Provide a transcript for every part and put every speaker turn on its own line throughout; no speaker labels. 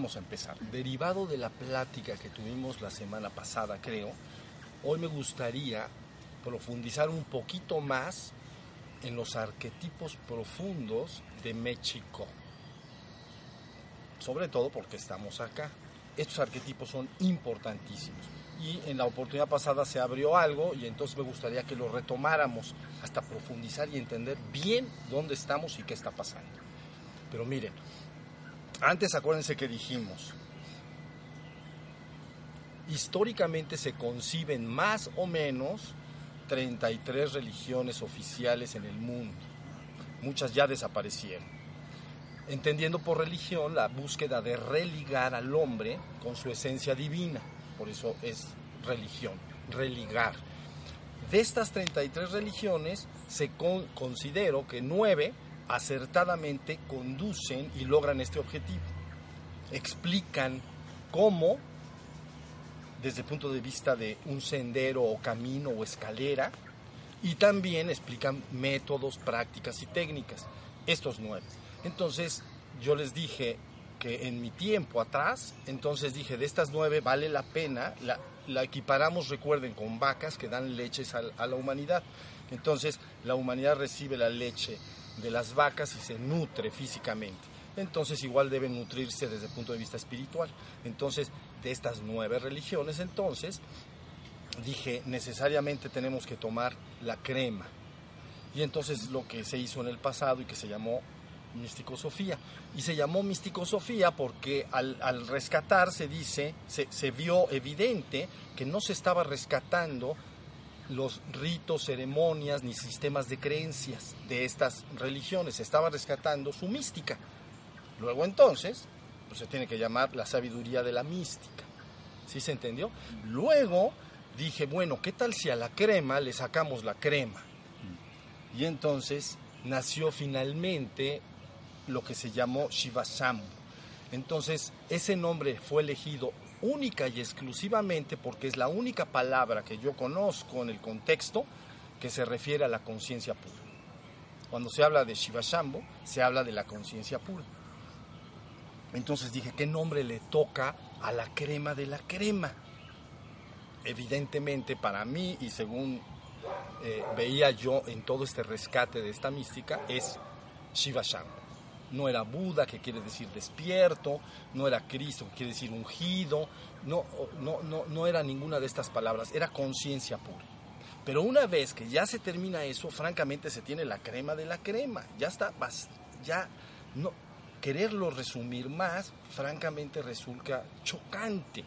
vamos a empezar. Derivado de la plática que tuvimos la semana pasada, creo, hoy me gustaría profundizar un poquito más en los arquetipos profundos de México. Sobre todo porque estamos acá. Estos arquetipos son importantísimos. Y en la oportunidad pasada se abrió algo y entonces me gustaría que lo retomáramos hasta profundizar y entender bien dónde estamos y qué está pasando. Pero miren, antes acuérdense que dijimos, históricamente se conciben más o menos 33 religiones oficiales en el mundo. Muchas ya desaparecieron. Entendiendo por religión la búsqueda de religar al hombre con su esencia divina. Por eso es religión, religar. De estas 33 religiones, se considero que nueve acertadamente conducen y logran este objetivo. Explican cómo, desde el punto de vista de un sendero o camino o escalera, y también explican métodos, prácticas y técnicas. Estos nueve. Entonces, yo les dije que en mi tiempo atrás, entonces dije, de estas nueve vale la pena, la, equiparamos, recuerden, con vacas que dan leches a, a la humanidad. Entonces, la humanidad recibe la leche de las vacas y se nutre físicamente. Entonces igual deben nutrirse desde el punto de vista espiritual. Entonces, de estas nueve religiones, entonces, dije, necesariamente tenemos que tomar la crema. Y entonces lo que se hizo en el pasado y que se llamó Místico-Sofía. Y se llamó Místico-Sofía porque al, rescatar se dice, se, se vio evidente que no se estaba rescatando los ritos, ceremonias ni sistemas de creencias de estas religiones, estaba rescatando su mística. Luego entonces, pues se tiene que llamar la sabiduría de la mística. ¿Sí se entendió? Luego dije, bueno, ¿qué tal si a la crema le sacamos la crema? Y entonces nació finalmente lo que se llamó Shivashamu. Entonces, ese nombre fue elegido única y exclusivamente porque es la única palabra que yo conozco en el contexto que se refiere a la conciencia pura. Cuando se habla de Shiva Shambho, se habla de la conciencia pura. Entonces dije, ¿qué nombre le toca a la crema de la crema? Evidentemente para mí y según eh, veía yo en todo este rescate de esta mística, es Shiva Shambho no era Buda, que quiere decir despierto, no era Cristo, que quiere decir ungido, no, no, no, no era ninguna de estas palabras, era conciencia pura. Pero una vez que ya se termina eso, francamente se tiene la crema de la crema, ya está, ya no, quererlo resumir más, francamente resulta chocante.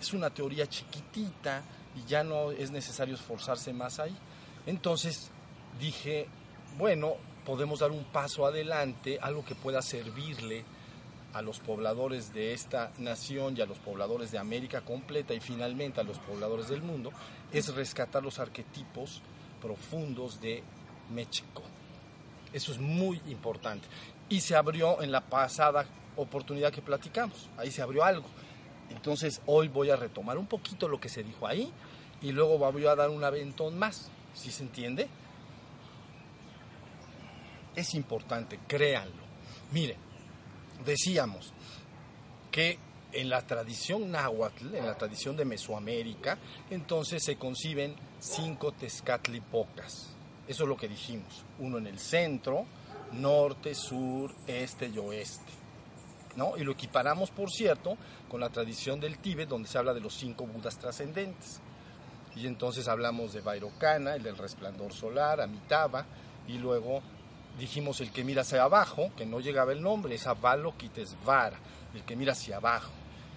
Es una teoría chiquitita y ya no es necesario esforzarse más ahí. Entonces dije, bueno, podemos dar un paso adelante, algo que pueda servirle a los pobladores de esta nación y a los pobladores de América completa y finalmente a los pobladores del mundo, es rescatar los arquetipos profundos de México. Eso es muy importante. Y se abrió en la pasada oportunidad que platicamos, ahí se abrió algo. Entonces hoy voy a retomar un poquito lo que se dijo ahí y luego voy a dar un aventón más, ¿sí se entiende? Es importante, créanlo. Miren, decíamos que en la tradición náhuatl, en la tradición de Mesoamérica, entonces se conciben cinco tezcatlipocas. Eso es lo que dijimos. Uno en el centro, norte, sur, este y oeste. ¿no? Y lo equiparamos, por cierto, con la tradición del Tíbet, donde se habla de los cinco Budas trascendentes. Y entonces hablamos de Vairocana, el del resplandor solar, Amitabha, y luego dijimos el que mira hacia abajo, que no llegaba el nombre, es Avalokitesvara, el que mira hacia abajo.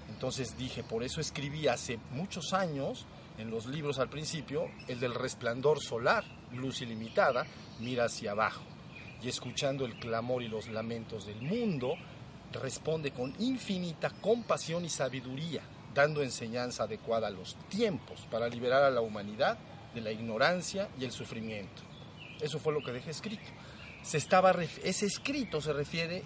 Entonces dije, por eso escribí hace muchos años, en los libros al principio, el del resplandor solar, luz ilimitada, mira hacia abajo. Y escuchando el clamor y los lamentos del mundo, responde con infinita compasión y sabiduría, dando enseñanza adecuada a los tiempos para liberar a la humanidad de la ignorancia y el sufrimiento. Eso fue lo que dejé escrito se estaba, ese escrito se refiere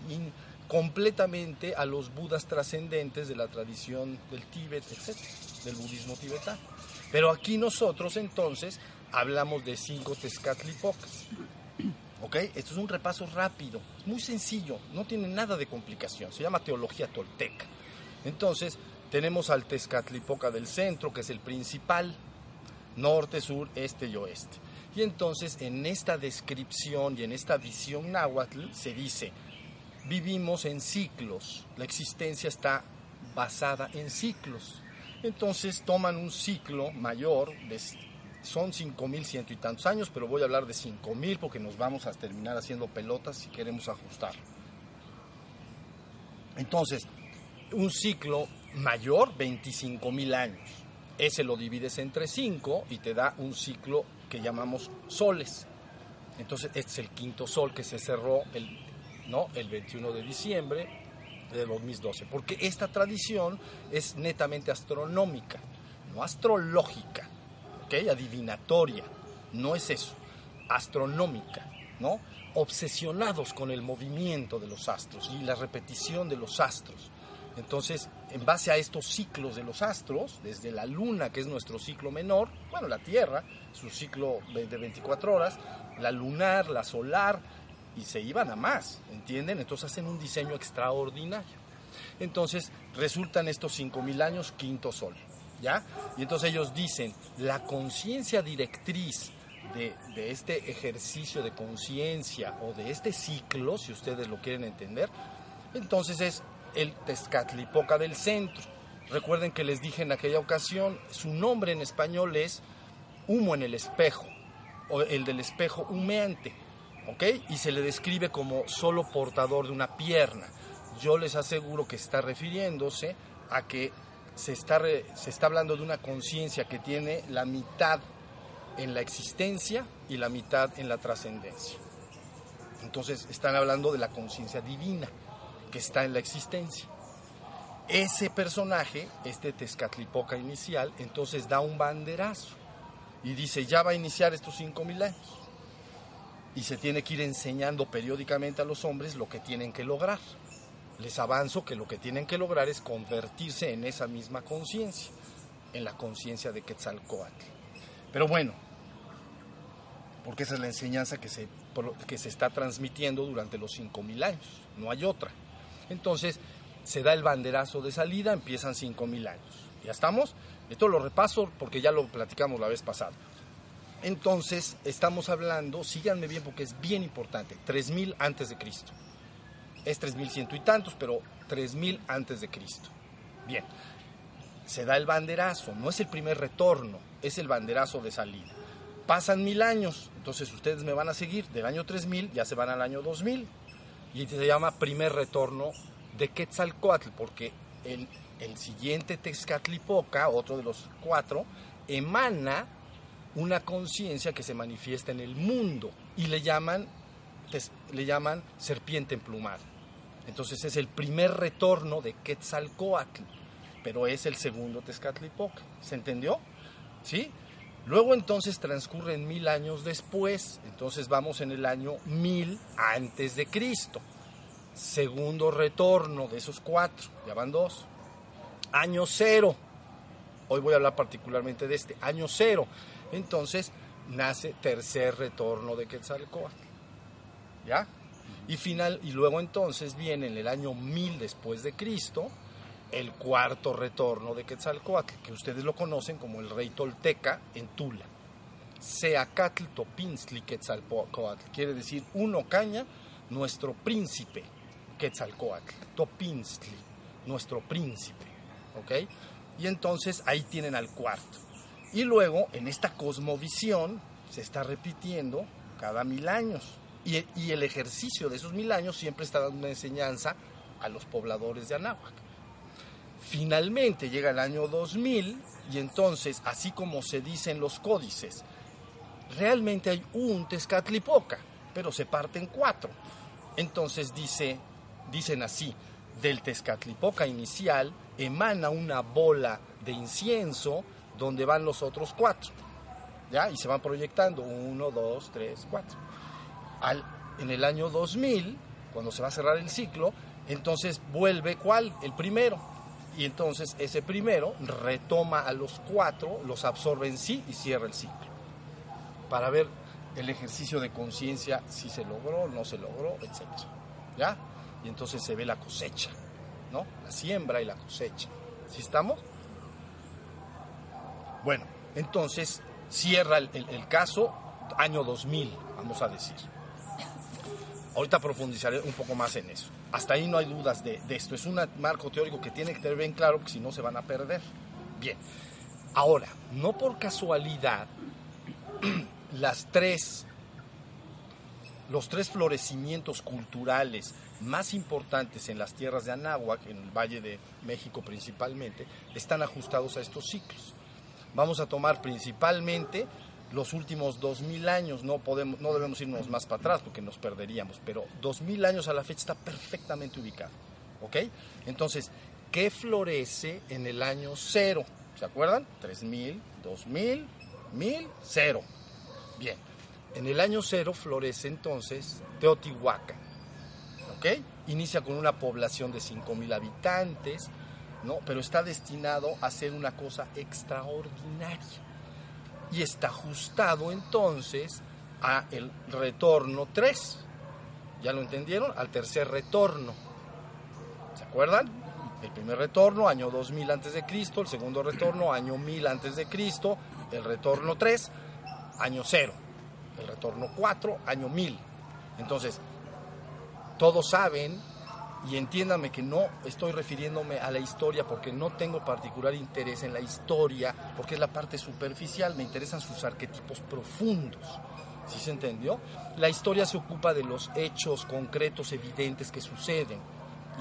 completamente a los budas trascendentes de la tradición del Tíbet, etc., del budismo tibetano. Pero aquí nosotros entonces hablamos de cinco Tezcatlipocas. ¿Ok? Esto es un repaso rápido, muy sencillo, no tiene nada de complicación, se llama teología tolteca. Entonces, tenemos al Tezcatlipoca del centro, que es el principal, norte, sur, este y oeste. Y entonces, en esta descripción y en esta visión náhuatl, se dice, vivimos en ciclos, la existencia está basada en ciclos. Entonces toman un ciclo mayor, son 5.100 y tantos años, pero voy a hablar de 5.000 porque nos vamos a terminar haciendo pelotas si queremos ajustar. Entonces, un ciclo mayor, 25.000 años. Ese lo divides entre 5 y te da un ciclo que llamamos soles. Entonces, este es el quinto sol que se cerró el, ¿no? el 21 de diciembre de 2012. Porque esta tradición es netamente astronómica, no astrológica, ¿ok? Adivinatoria. No es eso. Astronómica, ¿no? Obsesionados con el movimiento de los astros y la repetición de los astros. Entonces, en base a estos ciclos de los astros, desde la luna, que es nuestro ciclo menor, bueno, la Tierra, su ciclo de 24 horas, la lunar, la solar, y se iban a más, ¿entienden? Entonces hacen un diseño extraordinario. Entonces resultan estos 5.000 años quinto sol, ¿ya? Y entonces ellos dicen, la conciencia directriz de, de, este ejercicio de conciencia o de este ciclo, si ustedes lo quieren entender, entonces es el Tezcatlipoca del centro. Recuerden que les dije en aquella ocasión, su nombre en español es humo en el espejo, o el del espejo humeante, ¿ok? Y se le describe como solo portador de una pierna. Yo les aseguro que está refiriéndose a que se está, se está hablando de una conciencia que tiene la mitad en la existencia y la mitad en la trascendencia. Entonces están hablando de la conciencia divina que está en la existencia. Ese personaje, este Tezcatlipoca inicial, entonces da un banderazo y dice, ya va a iniciar estos cinco mil años. Y se tiene que ir enseñando periódicamente a los hombres lo que tienen que lograr. Les avanzo que lo que tienen que lograr es convertirse en esa misma conciencia, en la conciencia de Quetzalcoatl. Pero bueno, porque esa es la enseñanza que se, que se está transmitiendo durante los cinco mil años, no hay otra. Entonces se da el banderazo de salida, empiezan 5.000 años. ¿Ya estamos? Esto lo repaso porque ya lo platicamos la vez pasada. Entonces estamos hablando, síganme bien porque es bien importante, 3.000 antes de Cristo. Es 3.100 y tantos, pero 3.000 antes de Cristo. Bien, se da el banderazo, no es el primer retorno, es el banderazo de salida. Pasan mil años, entonces ustedes me van a seguir, del año 3000 ya se van al año 2000 y se llama primer retorno de Quetzalcoatl, porque el, el siguiente Texcatlipoca, otro de los cuatro, emana una conciencia que se manifiesta en el mundo y le llaman, le llaman serpiente emplumada. Entonces es el primer retorno de Quetzalcoatl, pero es el segundo Tezcatlipoca. ¿Se entendió? ¿Sí? Luego entonces transcurren mil años después, entonces vamos en el año mil antes de Cristo. Segundo retorno de esos cuatro, ya van dos. Año cero, hoy voy a hablar particularmente de este, año cero. Entonces nace tercer retorno de Quetzalcoatl. ¿Ya? Y, final, y luego entonces viene en el año mil después de Cristo, el cuarto retorno de Quetzalcoatl, que ustedes lo conocen como el rey tolteca en Tula. Seacatl Topinzli Quetzalcoatl, quiere decir uno caña, nuestro príncipe, Quetzalcoatl, Topinzli, nuestro príncipe, ¿ok? Y entonces ahí tienen al cuarto. Y luego, en esta cosmovisión, se está repitiendo cada mil años. Y, y el ejercicio de esos mil años siempre está dando una enseñanza a los pobladores de Anáhuac. Finalmente llega el año 2000 y entonces, así como se dice en los códices, realmente hay un Tezcatlipoca, pero se parte en cuatro. Entonces dice, dicen así, del Tezcatlipoca inicial emana una bola de incienso donde van los otros cuatro. ¿Ya? Y se van proyectando, uno, dos, tres, cuatro. Al, en el año 2000, cuando se va a cerrar el ciclo, entonces vuelve cuál? El primero y entonces ese primero retoma a los cuatro, los absorbe en sí y cierra el ciclo. Para ver el ejercicio de conciencia, si se logró, no se logró, etc. ¿Ya? Y entonces se ve la cosecha. ¿no? La siembra y la cosecha. ¿Sí estamos? Bueno, entonces cierra el, caso año 2000, vamos a decir. Ahorita profundizaré un poco más en eso. Hasta ahí no hay dudas de, esto. Es un marco teórico que tiene que tener bien claro, porque si no se van a perder. Bien. Ahora, no por casualidad, las tres, los tres florecimientos culturales más importantes en las tierras de Anáhuac, en el Valle de México principalmente, están ajustados a estos ciclos. Vamos a tomar principalmente los últimos 2000 años, no, podemos, no debemos irnos más para atrás porque nos perderíamos, pero 2000 años a la fecha está perfectamente ubicado. ¿Ok? Entonces, ¿qué florece en el año cero? ¿Se acuerdan? 3000, 2000, 1000, cero. Bien, en el año cero florece entonces Teotihuacán. ¿Ok? Inicia con una población de 5000 habitantes, ¿no? Pero está destinado a ser una cosa extraordinaria y está ajustado entonces a el retorno 3. ¿Ya lo entendieron? Al tercer retorno. ¿Se acuerdan? El primer retorno, año 2000 antes de Cristo, el segundo retorno, año 1000 antes de Cristo, el retorno 3, año 0, el retorno 4, año 1000. Entonces, todos saben y entiéndame que no estoy refiriéndome a la historia porque no tengo particular interés en la historia, porque es la parte superficial, me interesan sus arquetipos profundos. ¿Sí se entendió? La historia se ocupa de los hechos concretos, evidentes que suceden,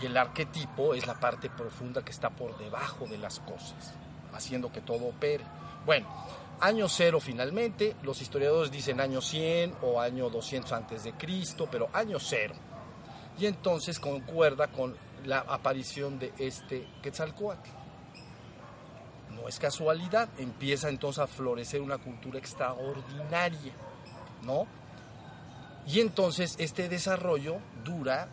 y el arquetipo es la parte profunda que está por debajo de las cosas, haciendo que todo opere. Bueno, año cero finalmente, los historiadores dicen año 100 o año 200 antes de Cristo, pero año cero y entonces concuerda con la aparición de este Quetzalcoatl. No es casualidad, empieza entonces a florecer una cultura extraordinaria, ¿no? Y entonces este desarrollo dura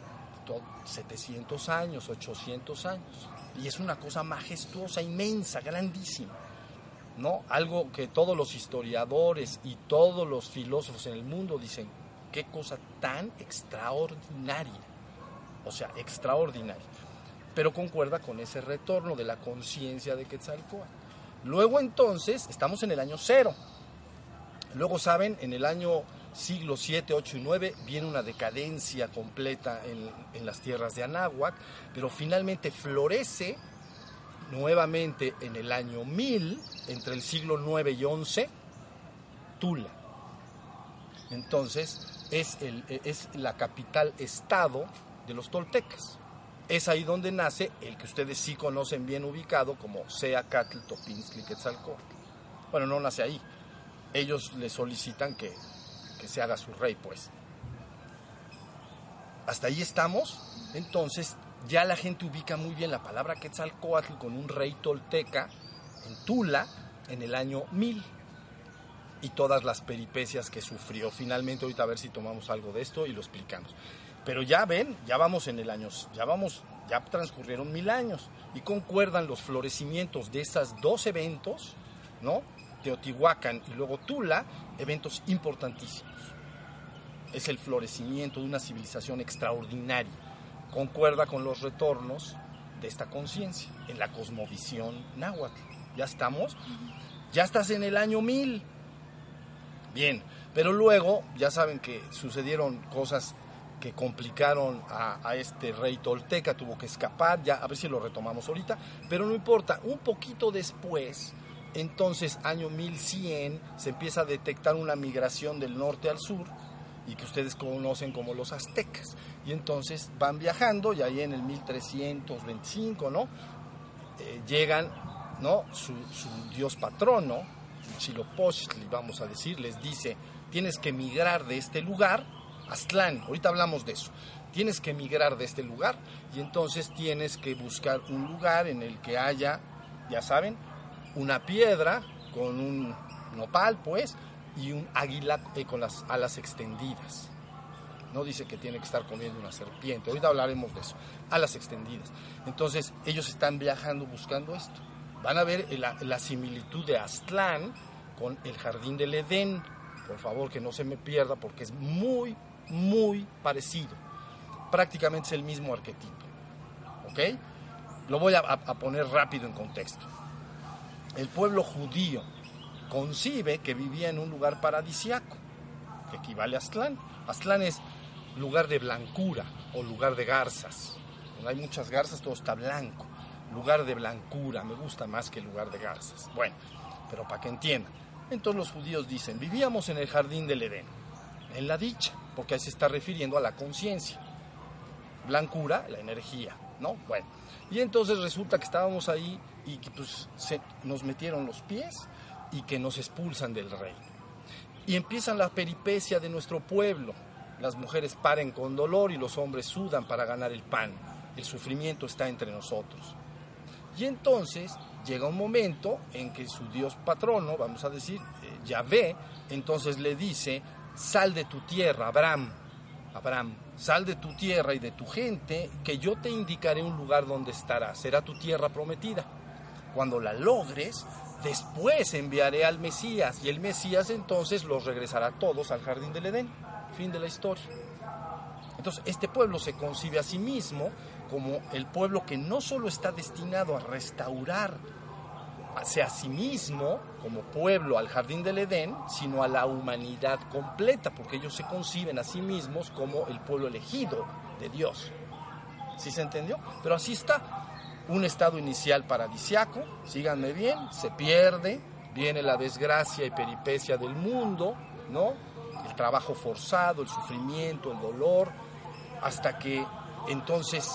700 años, 800 años, y es una cosa majestuosa, inmensa, grandísima. ¿No? Algo que todos los historiadores y todos los filósofos en el mundo dicen, qué cosa tan extraordinaria o sea, extraordinario. Pero concuerda con ese retorno de la conciencia de Quetzalcóatl. Luego entonces, estamos en el año cero. Luego saben, en el año siglo 7, 8 y 9 viene una decadencia completa en, las tierras de Anáhuac, pero finalmente florece nuevamente en el año 1000, entre el siglo 9 y 11, Tula. Entonces, es, el, es la capital estado de los toltecas. Es ahí donde nace el que ustedes sí conocen bien ubicado como Seacatl, Topinzli, Quetzalcóatl. Bueno, no nace ahí. Ellos le solicitan que, que se haga su rey, pues. Hasta ahí estamos. Entonces, ya la gente ubica muy bien la palabra Quetzalcóatl con un rey tolteca en Tula en el año 1000 y todas las peripecias que sufrió. Finalmente, ahorita a ver si tomamos algo de esto y lo explicamos. Pero ya ven, ya vamos en el año, ya vamos, ya transcurrieron mil años y concuerdan los florecimientos de esos dos eventos, ¿no? Teotihuacán y luego Tula, eventos importantísimos. Es el florecimiento de una civilización extraordinaria. Concuerda con los retornos de esta conciencia en la cosmovisión náhuatl. ¿Ya estamos? Ya estás en el año mil. Bien, pero luego ya saben que sucedieron cosas que complicaron a, este rey tolteca, tuvo que escapar, ya a ver si lo retomamos ahorita, pero no importa, un poquito después, entonces año 1100, se empieza a detectar una migración del norte al sur, y que ustedes conocen como los aztecas, y entonces van viajando, y ahí en el 1325, ¿no? Eh, llegan, ¿no? Su, su dios patrono, Chilopochtli, vamos a decir, les dice, tienes que migrar de este lugar, Aztlán, ahorita hablamos de eso. Tienes que emigrar de este lugar y entonces tienes que buscar un lugar en el que haya, ya saben, una piedra con un nopal, pues, y un águila eh, con las alas extendidas. No dice que tiene que estar comiendo una serpiente. Ahorita hablaremos de eso. Alas extendidas. Entonces, ellos están viajando buscando esto. Van a ver la, la similitud de Aztlán con el jardín del Edén. Por favor, que no se me pierda porque es muy, muy parecido. Prácticamente es el mismo arquetipo. ¿Ok? lo voy a, a poner rápido en contexto. El pueblo judío concibe que vivía en un lugar paradisiaco, que equivale a Aztlán. Aztlán es lugar de blancura o lugar de garzas. Cuando hay muchas garzas todo está blanco. Lugar de blancura, me gusta más que lugar de garzas. Bueno, pero para que entiendan. Entonces los judíos dicen, vivíamos en el jardín del Edén, en la dicha, porque ahí se está refiriendo a la conciencia. Blancura, la energía, ¿no? Bueno, y entonces resulta que estábamos ahí y que pues, se, nos metieron los pies y que nos expulsan del rey. Y empiezan la peripecia de nuestro pueblo. Las mujeres paren con dolor y los hombres sudan para ganar el pan. El sufrimiento está entre nosotros. Y entonces llega un momento en que su Dios patrono, vamos a decir, eh, Yahvé, entonces le dice, sal de tu tierra, Abraham, Abraham, sal de tu tierra y de tu gente, que yo te indicaré un lugar donde estarás, será tu tierra prometida. Cuando la logres, después enviaré al Mesías, y el Mesías entonces los regresará todos al jardín del Edén. Fin de la historia. Entonces, este pueblo se concibe a sí mismo como el pueblo que no solo está destinado a restaurar hacia sí mismo como pueblo al jardín del Edén, sino a la humanidad completa, porque ellos se conciben a sí mismos como el pueblo elegido de Dios. ¿Sí se entendió? Pero así está. Un estado inicial paradisiaco, síganme bien, se pierde, viene la desgracia y peripecia del mundo, ¿no? El trabajo forzado, el sufrimiento, el dolor, hasta que entonces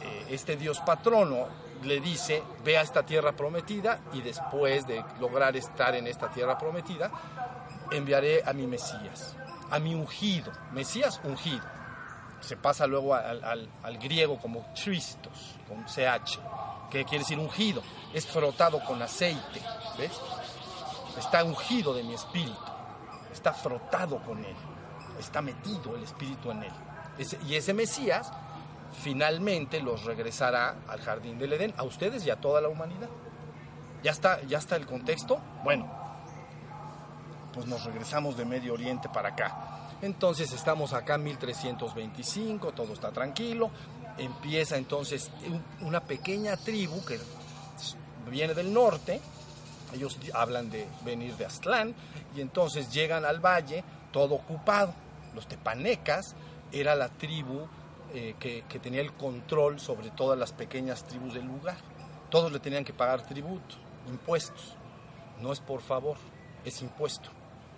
eh, este Dios patrono le dice, ve a esta tierra prometida y después de lograr estar en esta tierra prometida, enviaré a mi Mesías, a mi ungido, Mesías ungido. Se pasa luego al, al, griego como Christos, con CH, que quiere decir ungido, es frotado con aceite, ¿ves? Está ungido de mi espíritu, está frotado con él, está metido el espíritu en él. Y ese Mesías finalmente los regresará al jardín del Edén, a ustedes y a toda la humanidad. ¿Ya está, ya está el contexto? Bueno, pues nos regresamos de Medio Oriente para acá. Entonces estamos acá en 1325, todo está tranquilo. Empieza entonces una pequeña tribu que viene del norte. Ellos hablan de venir de Aztlán y entonces llegan al valle todo ocupado. Los tepanecas era la tribu eh, que, que, tenía el control sobre todas las pequeñas tribus del lugar. Todos le tenían que pagar tributo, impuestos. No es por favor, es impuesto.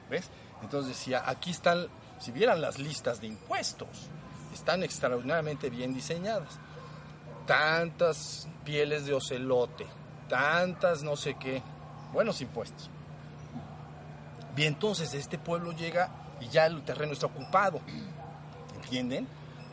¿Ves? Entonces decía, aquí están, si vieran las listas de impuestos, están extraordinariamente bien diseñadas. Tantas pieles de ocelote, tantas no sé qué, buenos impuestos. Bien, entonces este pueblo llega y ya el terreno está ocupado. ¿Entienden?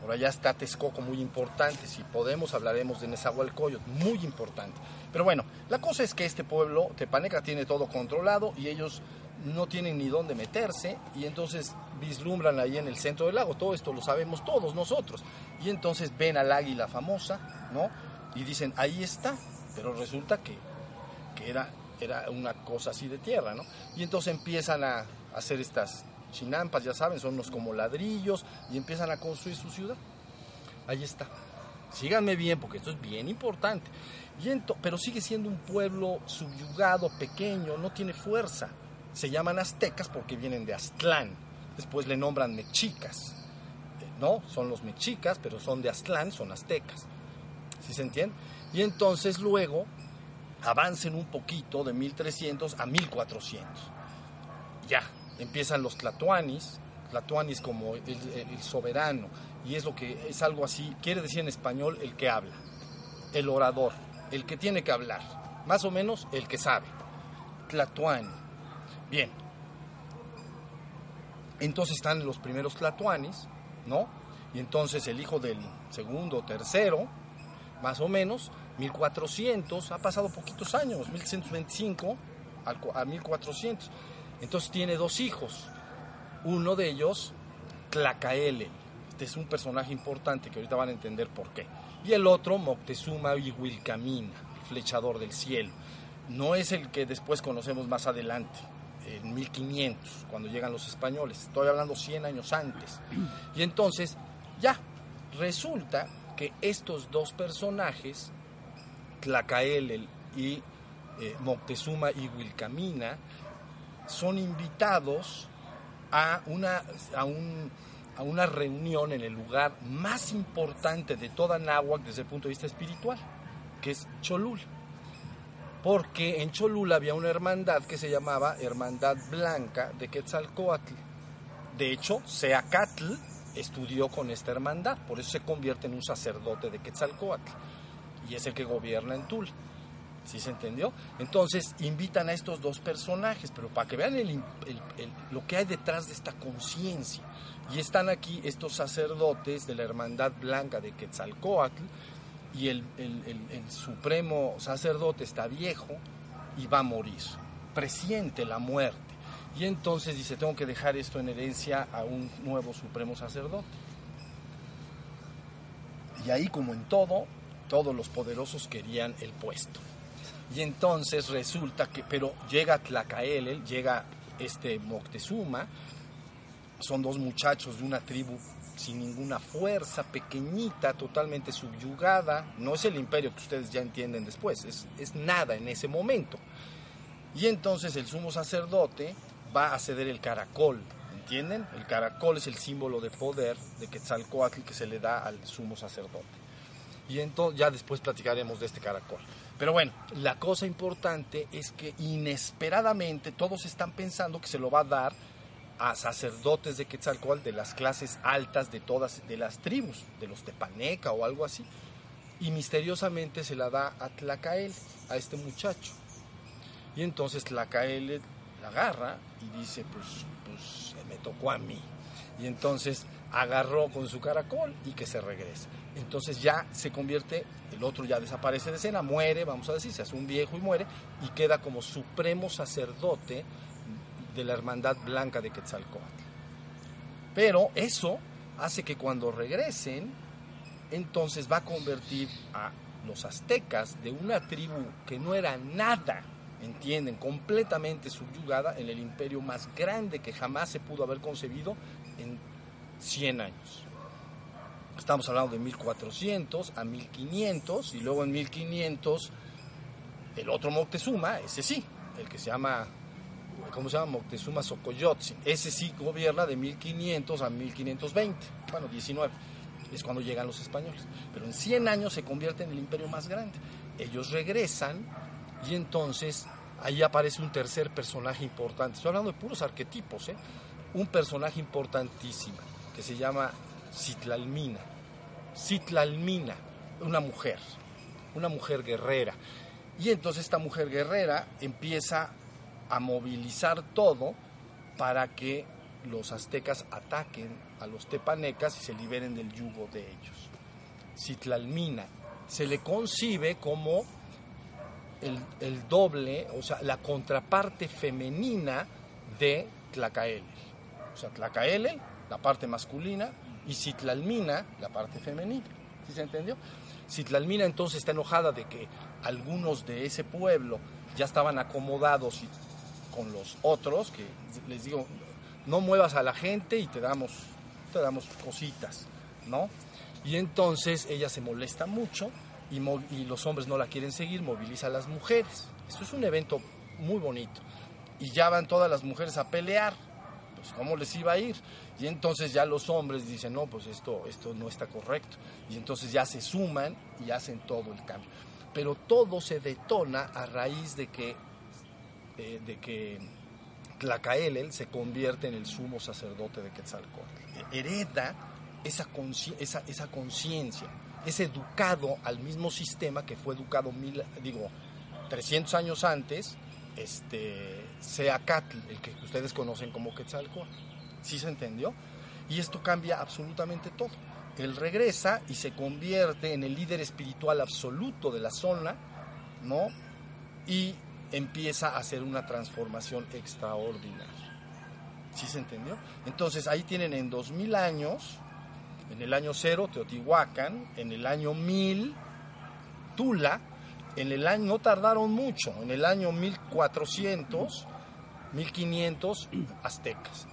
Por allá está Texcoco, muy importante. Si podemos, hablaremos de Nezahualcóyotl, muy importante. Pero bueno, la cosa es que este pueblo, Tepaneca, tiene todo controlado y ellos no tienen ni dónde meterse y entonces vislumbran ahí en el centro del lago. Todo esto lo sabemos todos nosotros. Y entonces ven al águila famosa, ¿no? Y dicen, ahí está. Pero resulta que, que era, era una cosa así de tierra, ¿no? Y entonces empiezan a hacer estas chinampas, ya saben, son unos como ladrillos y empiezan a construir su ciudad. Ahí está. Síganme bien porque esto es bien importante. Y pero sigue siendo un pueblo subyugado, pequeño, no tiene fuerza. Se llaman aztecas porque vienen de Aztlán. Después le nombran mexicas. No, son los mexicas, pero son de Aztlán, son aztecas. ¿Sí se entiende? Y entonces luego avancen un poquito de 1300 a 1400. Ya, empiezan los tlatoanis, tlatoanis como el, soberano, y es lo que es algo así, quiere decir en español el que habla, el orador, el que tiene que hablar, más o menos el que sabe, tlatoani. Bien, entonces están los primeros tlatoanis, ¿no? Y entonces el hijo del segundo, tercero, más o menos, 1400, ha pasado poquitos años, 1125 a 1400 entonces tiene dos hijos. Uno de ellos, Tlacaele. Este es un personaje importante que ahorita van a entender por qué. Y el otro, Moctezuma Ihuilcamina, flechador del cielo. No es el que después conocemos más adelante, en 1500, cuando llegan los españoles. Estoy hablando 100 años antes. Y entonces, ya, resulta que estos dos personajes, Tlacaelel y eh, Moctezuma y Wilcamina, son invitados a una, a, un, a una reunión en el lugar más importante de toda Náhuac desde el punto de vista espiritual, que es Cholula. Porque en Cholula había una hermandad que se llamaba Hermandad Blanca de Quetzalcoatl. De hecho, Seacatl estudió con esta hermandad, por eso se convierte en un sacerdote de Quetzalcoatl y es el que gobierna en Tula. ¿Sí se entendió? Entonces invitan a estos dos personajes, pero para que vean lo que hay detrás de esta conciencia. Y están aquí estos sacerdotes de la Hermandad Blanca de Quetzalcoatl, y el, supremo sacerdote está viejo y va a morir, presiente la muerte. Y entonces dice, tengo que dejar esto en herencia a un nuevo supremo sacerdote. Y ahí, como en todo, todos los poderosos querían el puesto. Y entonces resulta que, pero llega Tlacaelel, llega este Moctezuma, son dos muchachos de una tribu sin ninguna fuerza, pequeñita, totalmente subyugada. No es el imperio que ustedes ya entienden después, es, es nada en ese momento. Y entonces el sumo sacerdote va a ceder el caracol, ¿entienden? El caracol es el símbolo de poder de Quetzalcoatl que se le da al sumo sacerdote. Y entonces ya después platicaremos de este caracol. Pero bueno, la cosa importante es que inesperadamente todos están pensando que se lo va a dar a sacerdotes de Quetzalcoatl de las clases altas de todas de las tribus, de los Tepaneca o algo así. Y misteriosamente se la da a Tlacael, a este muchacho. Y entonces Tlacael la agarra y dice, pues, pues me tocó a mí. Y entonces agarró con su caracol y que se regrese. Entonces ya se convierte, el otro ya desaparece de escena, muere, vamos a decir, se hace un viejo y muere, y queda como supremo sacerdote de la Hermandad Blanca de Quetzalcoatl. Pero eso hace que cuando regresen, entonces va a convertir a los aztecas de una tribu que no era nada, entienden, completamente subyugada en el imperio más grande que jamás se pudo haber concebido en 100 años. Estamos hablando de 1400 a 1500 y luego en 1500 el otro Moctezuma, ese sí, el que se llama, ¿cómo se llama? Moctezuma Xocoyotzin. Ese sí gobierna de 1500 a 1520, bueno, 19, es cuando llegan los españoles. Pero en 100 años se convierte en el imperio más grande. Ellos regresan y entonces ahí aparece un tercer personaje importante. Estoy hablando de puros arquetipos, ¿eh? Un personaje importantísimo que se llama Citlalmina. Citlalmina, una mujer, una mujer guerrera. Y entonces esta mujer guerrera empieza a movilizar todo para que los aztecas ataquen a los tepanecas y se liberen del yugo de ellos. Citlalmina se le concibe como el, doble, o sea, la contraparte femenina de Tlacaelel. O sea, Tlacaelel la parte masculina, y Citlalmina, la parte femenina. ¿Sí se entendió? Citlalmina entonces está enojada de que algunos de ese pueblo ya estaban acomodados con los otros, que les digo, no muevas a la gente y te damos, te damos cositas, ¿no? Y entonces ella se molesta mucho y, y los hombres no la quieren seguir, moviliza a las mujeres. Esto es un evento muy bonito. Y ya van todas las mujeres a pelear. Pues, ¿cómo les iba a ir? Y entonces ya los hombres dicen, no, pues esto, esto no está correcto. Y entonces ya se suman y hacen todo el cambio. Pero todo se detona a raíz de que, eh, de que Tlacaelel se convierte en el sumo sacerdote de Quetzalcóatl. Hereda esa conciencia, esa, conciencia, es educado al mismo sistema que fue educado, mil, digo, 300 años antes, este, Seacatl, el que ustedes conocen como Quetzalcóatl. ¿Sí se entendió? Y esto cambia absolutamente todo. Él regresa y se convierte en el líder espiritual absoluto de la zona, ¿no? Y empieza a hacer una transformación extraordinaria. ¿Sí se entendió? Entonces ahí tienen en 2000 años, en el año cero Teotihuacán, en el año 1000 Tula, en el año, no tardaron mucho, en el año 1400, 1500 aztecas.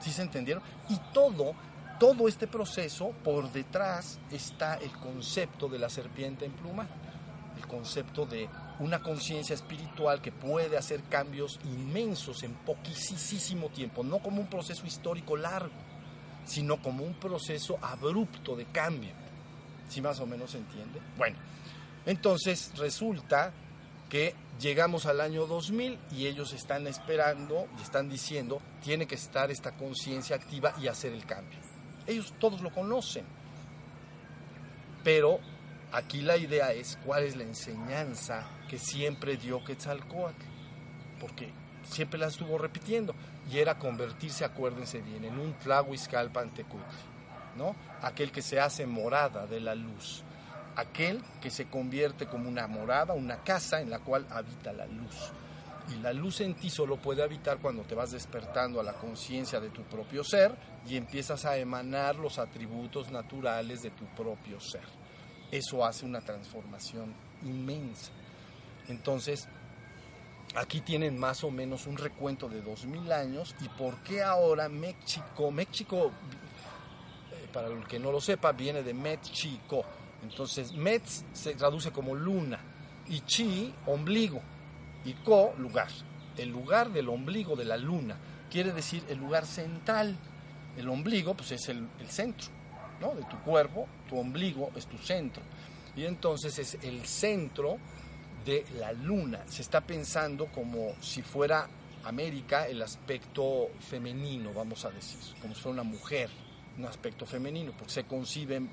¿Sí se entendieron? Y todo todo este proceso, por detrás está el concepto de la serpiente en pluma, el concepto de una conciencia espiritual que puede hacer cambios inmensos en poquísimo tiempo, no como un proceso histórico largo, sino como un proceso abrupto de cambio. ¿Sí más o menos se entiende? Bueno, entonces resulta que llegamos al año 2000 y ellos están esperando y están diciendo, tiene que estar esta conciencia activa y hacer el cambio. Ellos todos lo conocen, pero aquí la idea es cuál es la enseñanza que siempre dio Quetzalcoatl, porque siempre la estuvo repitiendo, y era convertirse, acuérdense bien, en un Tlahuizcalpantecutli, ¿no? Aquel que se hace morada de la luz aquel que se convierte como una morada, una casa en la cual habita la luz. Y la luz en ti solo puede habitar cuando te vas despertando a la conciencia de tu propio ser y empiezas a emanar los atributos naturales de tu propio ser. Eso hace una transformación inmensa. Entonces, aquí tienen más o menos un recuento de dos mil años y por qué ahora México, México, eh, para el que no lo sepa, viene de México, entonces, Metz se traduce como luna y Chi, ombligo, y Ko, lugar. El lugar del ombligo de la luna quiere decir el lugar central. El ombligo, pues es el, centro ¿no? de tu cuerpo, tu ombligo es tu centro. Y entonces es el centro de la luna. Se está pensando como si fuera América el aspecto femenino, vamos a decir, como si fuera una mujer, un aspecto femenino, porque se conciben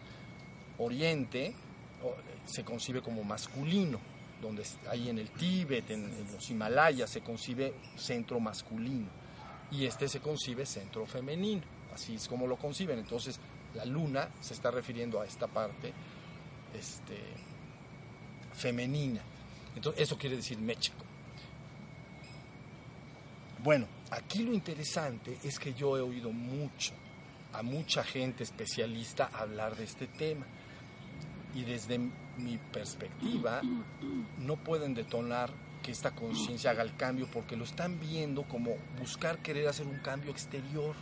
Oriente se concibe como masculino, donde hay en el Tíbet, en, los Himalayas, se concibe centro masculino y este se concibe centro femenino, así es como lo conciben. Entonces, la luna se está refiriendo a esta parte este, femenina. Entonces, eso quiere decir México. Bueno, aquí lo interesante es que yo he oído mucho a mucha gente especialista hablar de este tema y desde mi perspectiva no pueden detonar que esta conciencia haga el cambio porque lo están viendo como buscar querer hacer un cambio exterior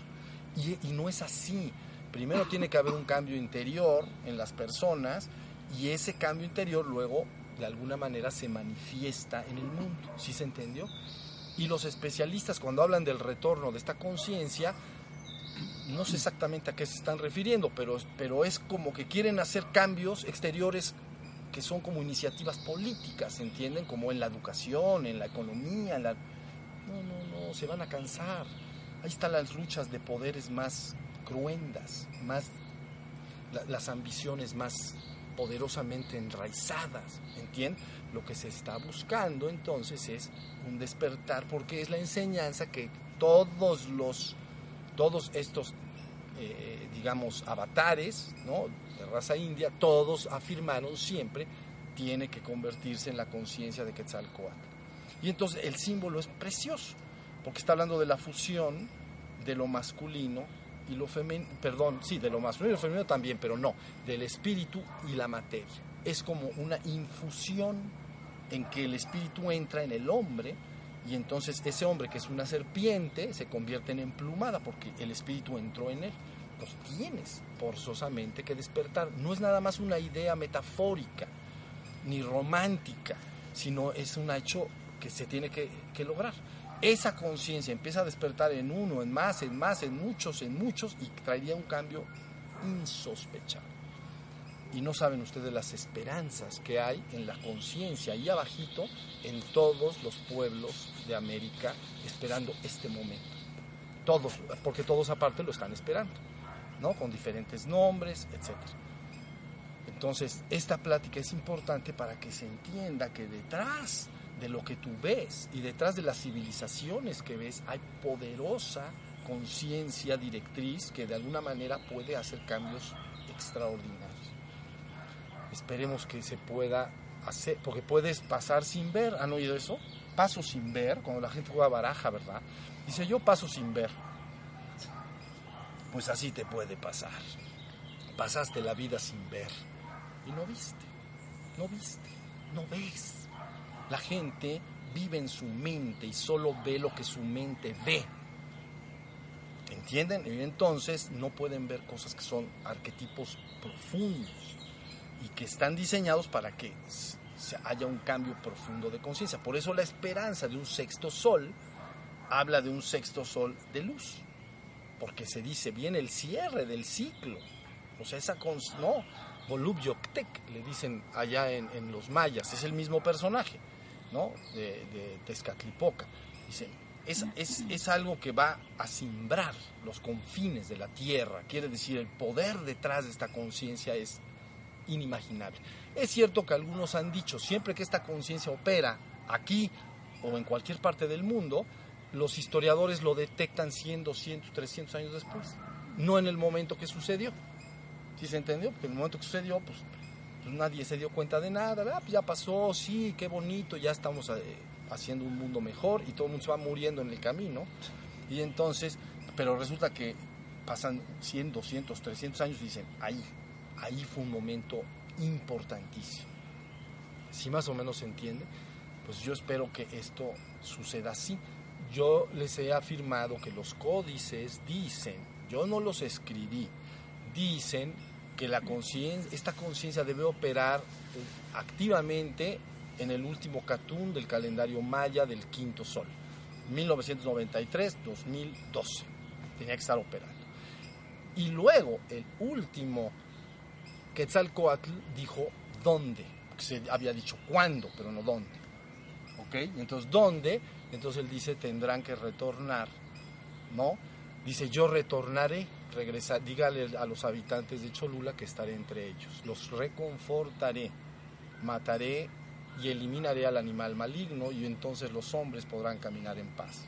y, no es así. Primero tiene que haber un cambio interior en las personas y ese cambio interior luego de alguna manera se manifiesta en el mundo. ¿Sí se entendió? Y los especialistas cuando hablan del retorno de esta conciencia no sé exactamente a qué se están refiriendo, pero, pero es como que quieren hacer cambios exteriores que son como iniciativas políticas, ¿entienden? Como en la educación, en la economía, en la... No, no, no, se van a cansar. Ahí están las luchas de poderes más cruendas, más las ambiciones más poderosamente enraizadas, ¿entienden? Lo que se está buscando entonces es un despertar, porque es la enseñanza que todos los todos estos, eh, digamos, avatares ¿no? de raza india, todos afirmaron siempre, tiene que convertirse en la conciencia de Quetzalcoatl. Y entonces el símbolo es precioso, porque está hablando de la fusión de lo masculino y lo femenino, perdón, sí, de lo masculino y lo femenino también, pero no, del espíritu y la materia. Es como una infusión en que el espíritu entra en el hombre y entonces ese hombre que es una serpiente se convierte en emplumada porque el espíritu entró en él. Pues tienes forzosamente que despertar. No es nada más una idea metafórica ni romántica, sino es un hecho que se tiene que, lograr. Esa conciencia empieza a despertar en uno, en más, en más, en muchos, en muchos y traería un cambio insospechable y no saben ustedes las esperanzas que hay en la conciencia ahí abajito en todos los pueblos de América esperando este momento. Todos, porque todos aparte lo están esperando, ¿no? Con diferentes nombres, etc. Entonces, esta plática es importante para que se entienda que detrás de lo que tú ves y detrás de las civilizaciones que ves hay poderosa conciencia directriz que de alguna manera puede hacer cambios extraordinarios. Esperemos que se pueda hacer, porque puedes pasar sin ver. ¿Han oído eso? Paso sin ver, cuando la gente juega baraja, ¿verdad? Dice, yo paso sin ver. Pues así te puede pasar. Pasaste la vida sin ver y no viste, no viste, no ves. La gente vive en su mente y solo ve lo que su mente ve. ¿Entienden? Y entonces no pueden ver cosas que son arquetipos profundos y que están diseñados para que haya un cambio profundo de conciencia. Por eso la esperanza de un sexto sol habla de un sexto sol de luz, porque se dice, viene el cierre del ciclo. O sea, esa... no, Yoctec, le dicen allá en, los mayas, es el mismo personaje, ¿no? De, de Tezcatlipoca. Dicen, es, es, es, algo que va a simbrar los confines de la tierra. Quiere decir, el poder detrás de esta conciencia es inimaginable. Es cierto que algunos han dicho, siempre que esta conciencia opera aquí o en cualquier parte del mundo, los historiadores lo detectan 100, 200, 300 años después, no en el momento que sucedió. ¿Sí se entendió? Porque en el momento que sucedió, pues, pues nadie se dio cuenta de nada, Pues ya pasó, sí, qué bonito, ya estamos eh, haciendo un mundo mejor y todo el mundo se va muriendo en el camino. Y entonces, pero resulta que pasan 100, 200, 300 años y dicen, ahí, ahí fue un momento importantísimo. Si más o menos se entiende, pues yo espero que esto suceda así. Yo les he afirmado que los códices dicen, yo no los escribí, dicen que la conciencia, esta conciencia debe operar eh, activamente en el último catún del calendario maya del quinto sol, 1993-2012. Tenía que estar operando. Y luego el último Quetzalcoatl dijo dónde, se había dicho cuándo, pero no dónde. ¿Ok? Entonces, ¿dónde? Entonces él dice, tendrán que retornar, ¿no? Dice, yo retornaré, regresa, dígale a los habitantes de Cholula que estaré entre ellos, los reconfortaré, mataré y eliminaré al animal maligno y entonces los hombres podrán caminar en paz.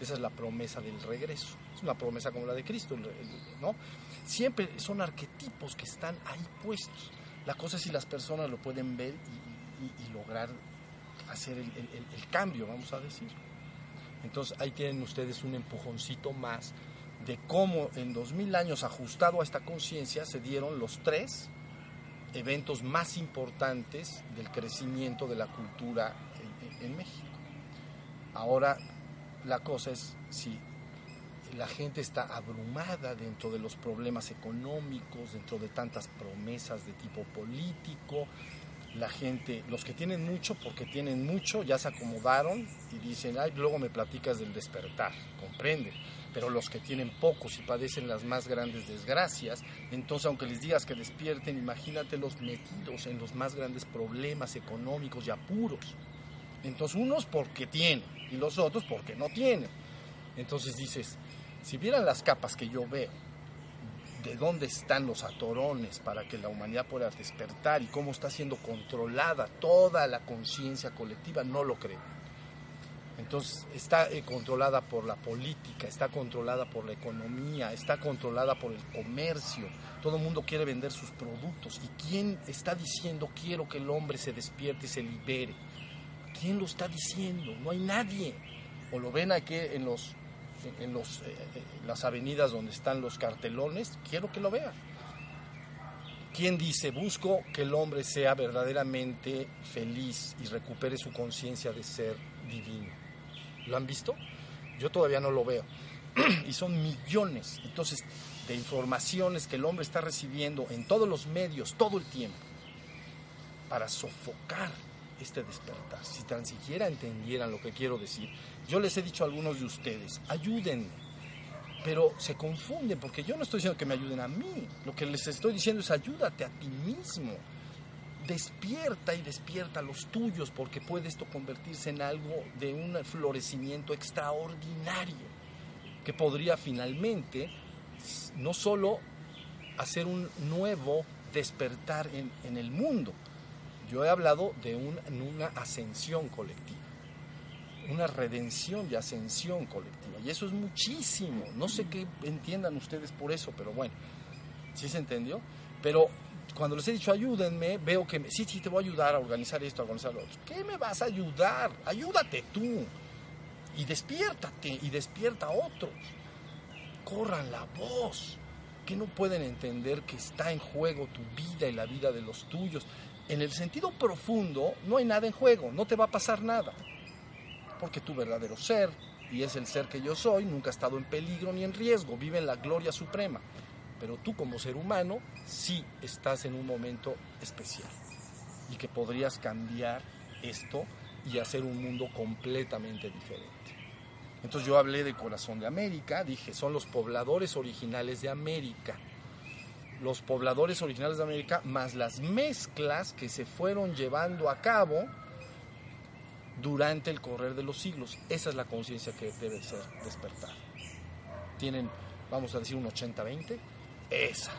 Esa es la promesa del regreso. Es una promesa como la de Cristo, ¿no? Siempre son arquetipos que están ahí puestos. La cosa es si las personas lo pueden ver y, lograr hacer el, cambio, vamos a decir. Entonces ahí tienen ustedes un empujoncito más de cómo en 2000 años ajustado a esta conciencia se dieron los tres eventos más importantes del crecimiento de la cultura en, México. Ahora la cosa es si la gente está abrumada dentro de los problemas económicos, dentro de tantas promesas de tipo político. La gente, los que tienen mucho, porque tienen mucho, ya se acomodaron y dicen, ay, luego me platicas del despertar, comprende pero los que tienen pocos y padecen las más grandes desgracias, entonces aunque les digas que despierten, imagínatelos metidos en los más grandes problemas económicos y apuros. Entonces unos porque tienen y los otros porque no tienen. Entonces dices, si vieran las capas que yo veo, de dónde están los atorones para que la humanidad pueda despertar y cómo está siendo controlada toda la conciencia colectiva, no lo creo. Entonces está eh, controlada por la política, está controlada por la economía, está controlada por el comercio. Todo el mundo quiere vender sus productos. ¿Y quién está diciendo quiero que el hombre se despierte y se libere? ¿Quién lo está diciendo? No hay nadie. O lo ven aquí en los en los, eh, eh, las avenidas donde están los cartelones, quiero que lo vean. ¿Quién dice, busco que el hombre sea verdaderamente feliz y recupere su conciencia de ser divino? ¿Lo han visto? Yo todavía no lo veo. y son millones, entonces, de informaciones que el hombre está recibiendo en todos los medios, todo el tiempo, para sofocar este despertar. Si tan siquiera entendieran lo que quiero decir, yo les he dicho a algunos de ustedes, ayúdenme, pero se confunden porque yo no estoy diciendo que me ayuden a mí, lo que les estoy diciendo es ayúdate a ti mismo. Despierta y despierta los tuyos porque puede esto convertirse en algo de un florecimiento extraordinario que podría finalmente no solo hacer un nuevo despertar en, el mundo, yo he hablado de una ascensión colectiva, una redención y ascensión colectiva, y eso es muchísimo, no sé qué entiendan ustedes por eso, pero bueno, ¿sí se entendió? Pero cuando les he dicho ayúdenme, veo que sí, sí, te voy a ayudar a organizar esto, a organizar lo otro. ¿Qué me vas a ayudar? Ayúdate tú. Y despiértate y despierta a otros. Corran la voz. Que no pueden entender que está en juego tu vida y la vida de los tuyos. En el sentido profundo, no hay nada en juego, no te va a pasar nada. Porque tu verdadero ser, y es el ser que yo soy, nunca ha estado en peligro ni en riesgo, vive en la gloria suprema. Pero tú como ser humano sí estás en un momento especial y que podrías cambiar esto y hacer un mundo completamente diferente. Entonces yo hablé de Corazón de América, dije, son los pobladores originales de América. Los pobladores originales de América más las mezclas que se fueron llevando a cabo durante el correr de los siglos. Esa es la conciencia que debe ser despertada. Tienen, vamos a decir, un 80-20. Esa.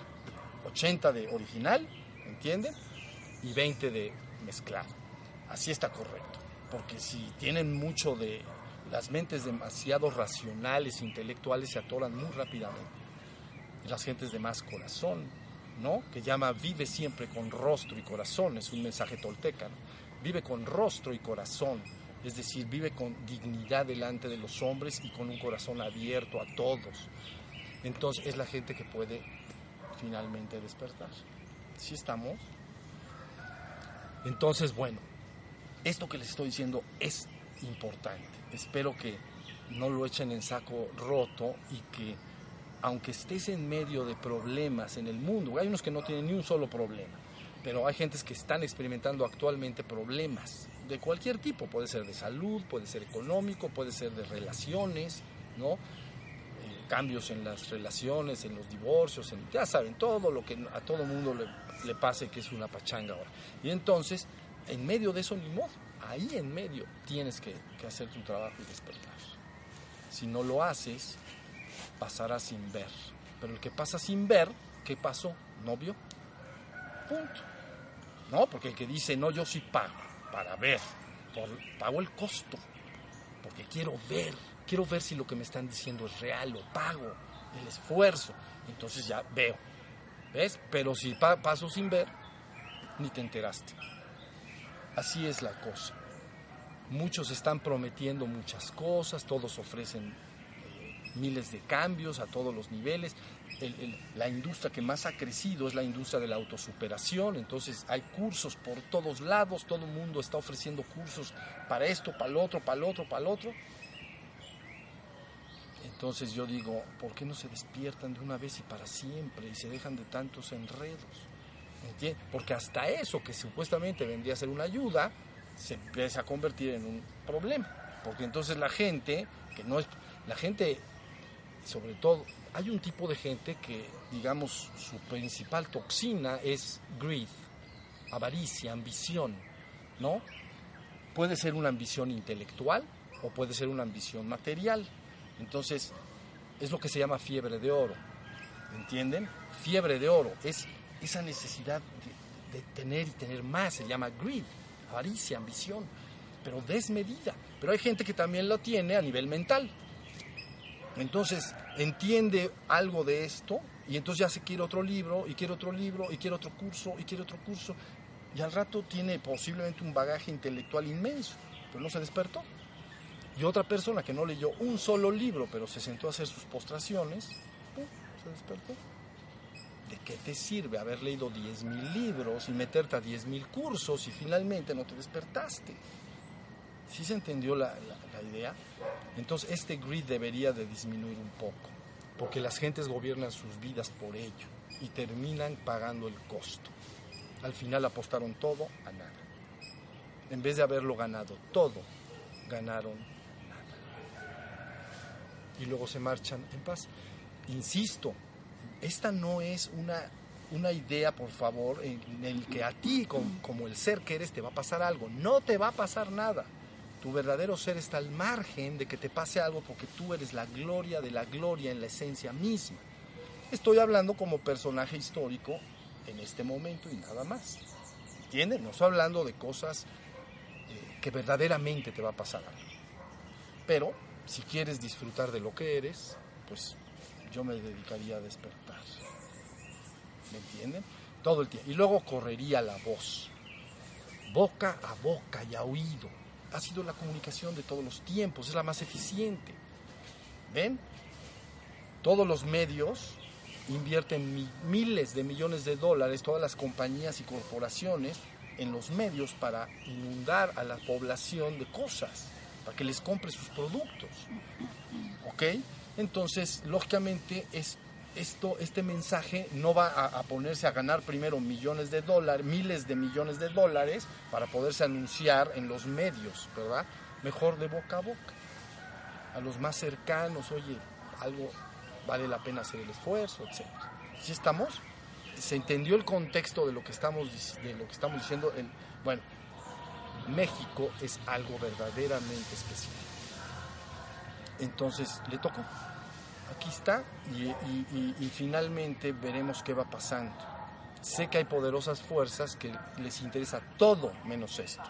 80 de original, ¿entienden? Y 20 de mezclado. Así está correcto. Porque si tienen mucho de las mentes demasiado racionales, intelectuales, se atoran muy rápidamente. Las gentes de más corazón, ¿no? Que llama vive siempre con rostro y corazón, es un mensaje tolteca, vive con rostro y corazón, es decir, vive con dignidad delante de los hombres y con un corazón abierto a todos. Entonces es la gente que puede finalmente despertar. ¿Sí estamos? Entonces, bueno, esto que les estoy diciendo es importante. Espero que no lo echen en saco roto y que aunque estés en medio de problemas en el mundo, hay unos que no tienen ni un solo problema, pero hay gentes que están experimentando actualmente problemas de cualquier tipo, puede ser de salud, puede ser económico, puede ser de relaciones, ¿no? Eh, cambios en las relaciones, en los divorcios, en, ya saben, todo lo que a todo mundo le, le pase que es una pachanga ahora. Y entonces, en medio de eso, ni modo, ahí en medio tienes que, que hacer tu trabajo y despertar. Si no lo haces, pasará sin ver. Pero el que pasa sin ver, ¿qué pasó? ¿No vio? Punto. No, porque el que dice, no, yo sí pago para ver, por, pago el costo, porque quiero ver, quiero ver si lo que me están diciendo es real, lo pago, el esfuerzo, entonces ya veo, ¿ves? Pero si pa paso sin ver, ni te enteraste. Así es la cosa. Muchos están prometiendo muchas cosas, todos ofrecen miles de cambios a todos los niveles, la industria que más ha crecido es la industria de la autosuperación, entonces hay cursos por todos lados, todo el mundo está ofreciendo cursos para esto, para el otro, para el otro, para el otro. Entonces yo digo, ¿por qué no se despiertan de una vez y para siempre y se dejan de tantos enredos? Porque hasta eso que supuestamente vendría a ser una ayuda, se empieza a convertir en un problema. Porque entonces la gente, que no es, la gente, sobre todo, hay un tipo de gente que, digamos, su principal toxina es greed, avaricia, ambición, ¿no? Puede ser una ambición intelectual o puede ser una ambición material. Entonces, es lo que se llama fiebre de oro, ¿entienden? Fiebre de oro es esa necesidad de, tener y tener más, se llama greed, avaricia, ambición, pero desmedida. Pero hay gente que también lo tiene a nivel mental, entonces entiende algo de esto y entonces ya se quiere otro libro y quiere otro libro y quiere otro curso y quiere otro curso y al rato tiene posiblemente un bagaje intelectual inmenso, pero no se despertó. Y otra persona que no leyó un solo libro, pero se sentó a hacer sus postraciones, se despertó. ¿De qué te sirve haber leído 10.000 libros y meterte a 10.000 cursos y finalmente no te despertaste? ¿Sí se entendió la, la, idea? Entonces este grid debería de disminuir un poco, porque las gentes gobiernan sus vidas por ello y terminan pagando el costo. Al final apostaron todo a nada. En vez de haberlo ganado todo, ganaron nada. Y luego se marchan en paz. Insisto, esta no es una, una idea, por favor, en el que a ti, como, como el ser que eres, te va a pasar algo. No te va a pasar nada. Tu verdadero ser está al margen de que te pase algo porque tú eres la gloria de la gloria en la esencia misma. Estoy hablando como personaje histórico en este momento y nada más. ¿Entienden? No estoy hablando de cosas eh, que verdaderamente te va a pasar algo. Pero si quieres disfrutar de lo que eres, pues yo me dedicaría a despertar. ¿Me entienden? Todo el tiempo. Y luego correría la voz. Boca a boca y a oído ha sido la comunicación de todos los tiempos, es la más eficiente. ¿Ven? Todos los medios invierten miles de millones de dólares, todas las compañías y corporaciones, en los medios para inundar a la población de cosas. para que les compre sus productos. ¿Ok? Entonces, lógicamente, es, esto, este mensaje no va a, ponerse a ganar primero millones de dólares, miles de millones de dólares para poderse anunciar en los medios, ¿verdad? Mejor de boca a boca. A los más cercanos, oye, algo vale la pena hacer el esfuerzo, etc. ¿Sí estamos? ¿Se entendió el contexto de lo que estamos, de lo que estamos diciendo? En, bueno, México es algo verdaderamente especial. Entonces, le tocó. Aquí está y, finalmente veremos qué va pasando. Sé que hay poderosas fuerzas que les interesa todo menos esto.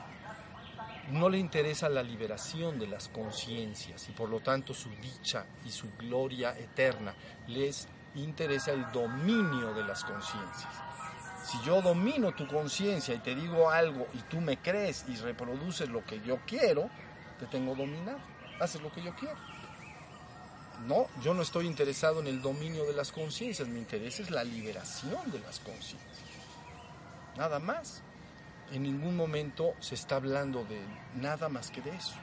No le interesa la liberación de las conciencias y por lo tanto su dicha y su gloria eterna. Les interesa el dominio de las conciencias. Si yo domino tu conciencia y te digo algo y tú me crees y reproduces lo que yo quiero, te tengo dominado. Haces lo que yo quiero. No, yo no estoy interesado en el dominio de las conciencias, mi interés es la liberación de las conciencias. Nada más. En ningún momento se está hablando de nada más que de eso.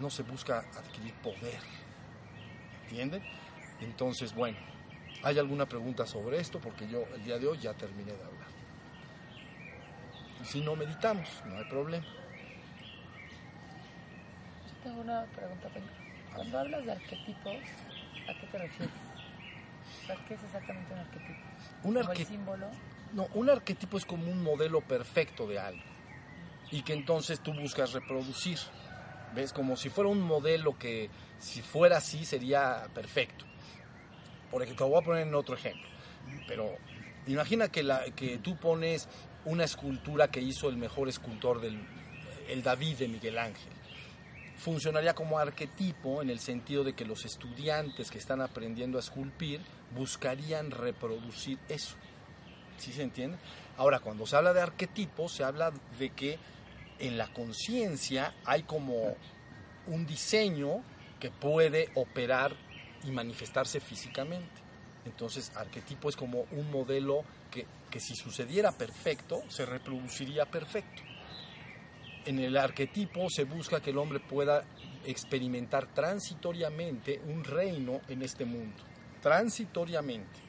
No se busca adquirir poder. ¿Entienden? Entonces, bueno, ¿hay alguna pregunta sobre esto? Porque yo el día de hoy ya terminé de hablar. Y si no meditamos, no hay problema.
Yo tengo una pregunta, cuando hablas de arquetipos, ¿a qué te refieres? O sea, ¿qué es exactamente un arquetipo?
Un
¿Como
arque-
el símbolo?
No, un arquetipo es como un modelo perfecto de algo y que entonces tú buscas reproducir. ¿Ves? Como si fuera un modelo que si fuera así sería perfecto. Por ejemplo, voy a poner en otro ejemplo. Pero imagina que, la, que tú pones una escultura que hizo el mejor escultor del el David de Miguel Ángel. Funcionaría como arquetipo en el sentido de que los estudiantes que están aprendiendo a esculpir buscarían reproducir eso. ¿Sí se entiende? Ahora, cuando se habla de arquetipos, se habla de que en la conciencia hay como un diseño que puede operar y manifestarse físicamente. Entonces, arquetipo es como un modelo que, que si sucediera perfecto, se reproduciría perfecto. En el arquetipo se busca que el hombre pueda experimentar transitoriamente un reino en este mundo. Transitoriamente.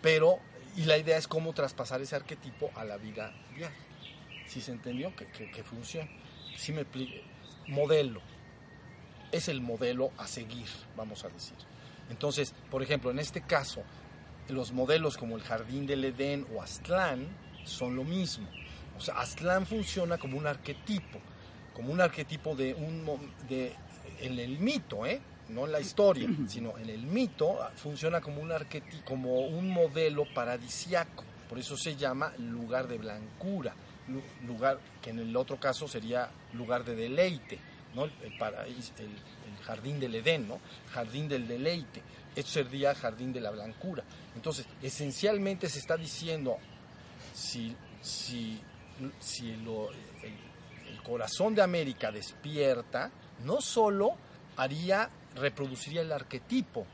Pero, y la idea es cómo traspasar ese arquetipo a la vida diaria. ¿Sí se entendió? Que, que, funciona. Sí me explique. Modelo. Es el modelo a seguir, vamos a decir. Entonces, por ejemplo, en este caso, los modelos como el Jardín del Edén o Aztlán son lo mismo. O sea, Aztlán funciona como un arquetipo, como un arquetipo de un de en el mito, ¿eh? no en la historia, sino en el mito funciona como un arquetipo, como un modelo paradisiaco. Por eso se llama lugar de blancura, lu- lugar que en el otro caso sería lugar de deleite, ¿no? El, el paraíso, el, el jardín del Edén, ¿no? Jardín del deleite. Esto sería jardín de la blancura. Entonces, esencialmente se está diciendo si, si, si el, corazón de América despierta, no solo haría, reproduciría el arquetipo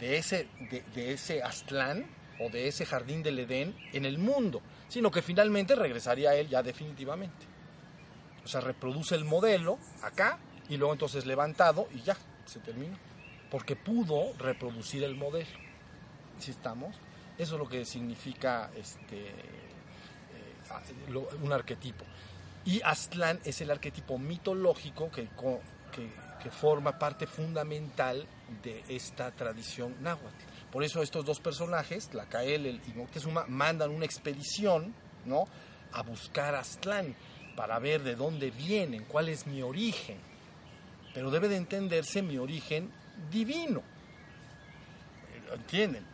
de ese, de, ese Aztlán o de ese jardín del Edén en el mundo, sino que finalmente regresaría a él ya definitivamente. O sea, reproduce el modelo acá y luego entonces levantado y ya, se termina. Porque pudo reproducir el modelo. ¿Sí estamos? Eso es lo que significa este, un arquetipo. Y Aztlán es el arquetipo mitológico que, que, forma parte fundamental de esta tradición náhuatl. Por eso estos dos personajes, Tlacael el- y Moctezuma, mandan una expedición ¿no? a buscar Aztlán para ver de dónde vienen, cuál es mi origen. Pero debe de entenderse mi origen divino. ¿Entienden?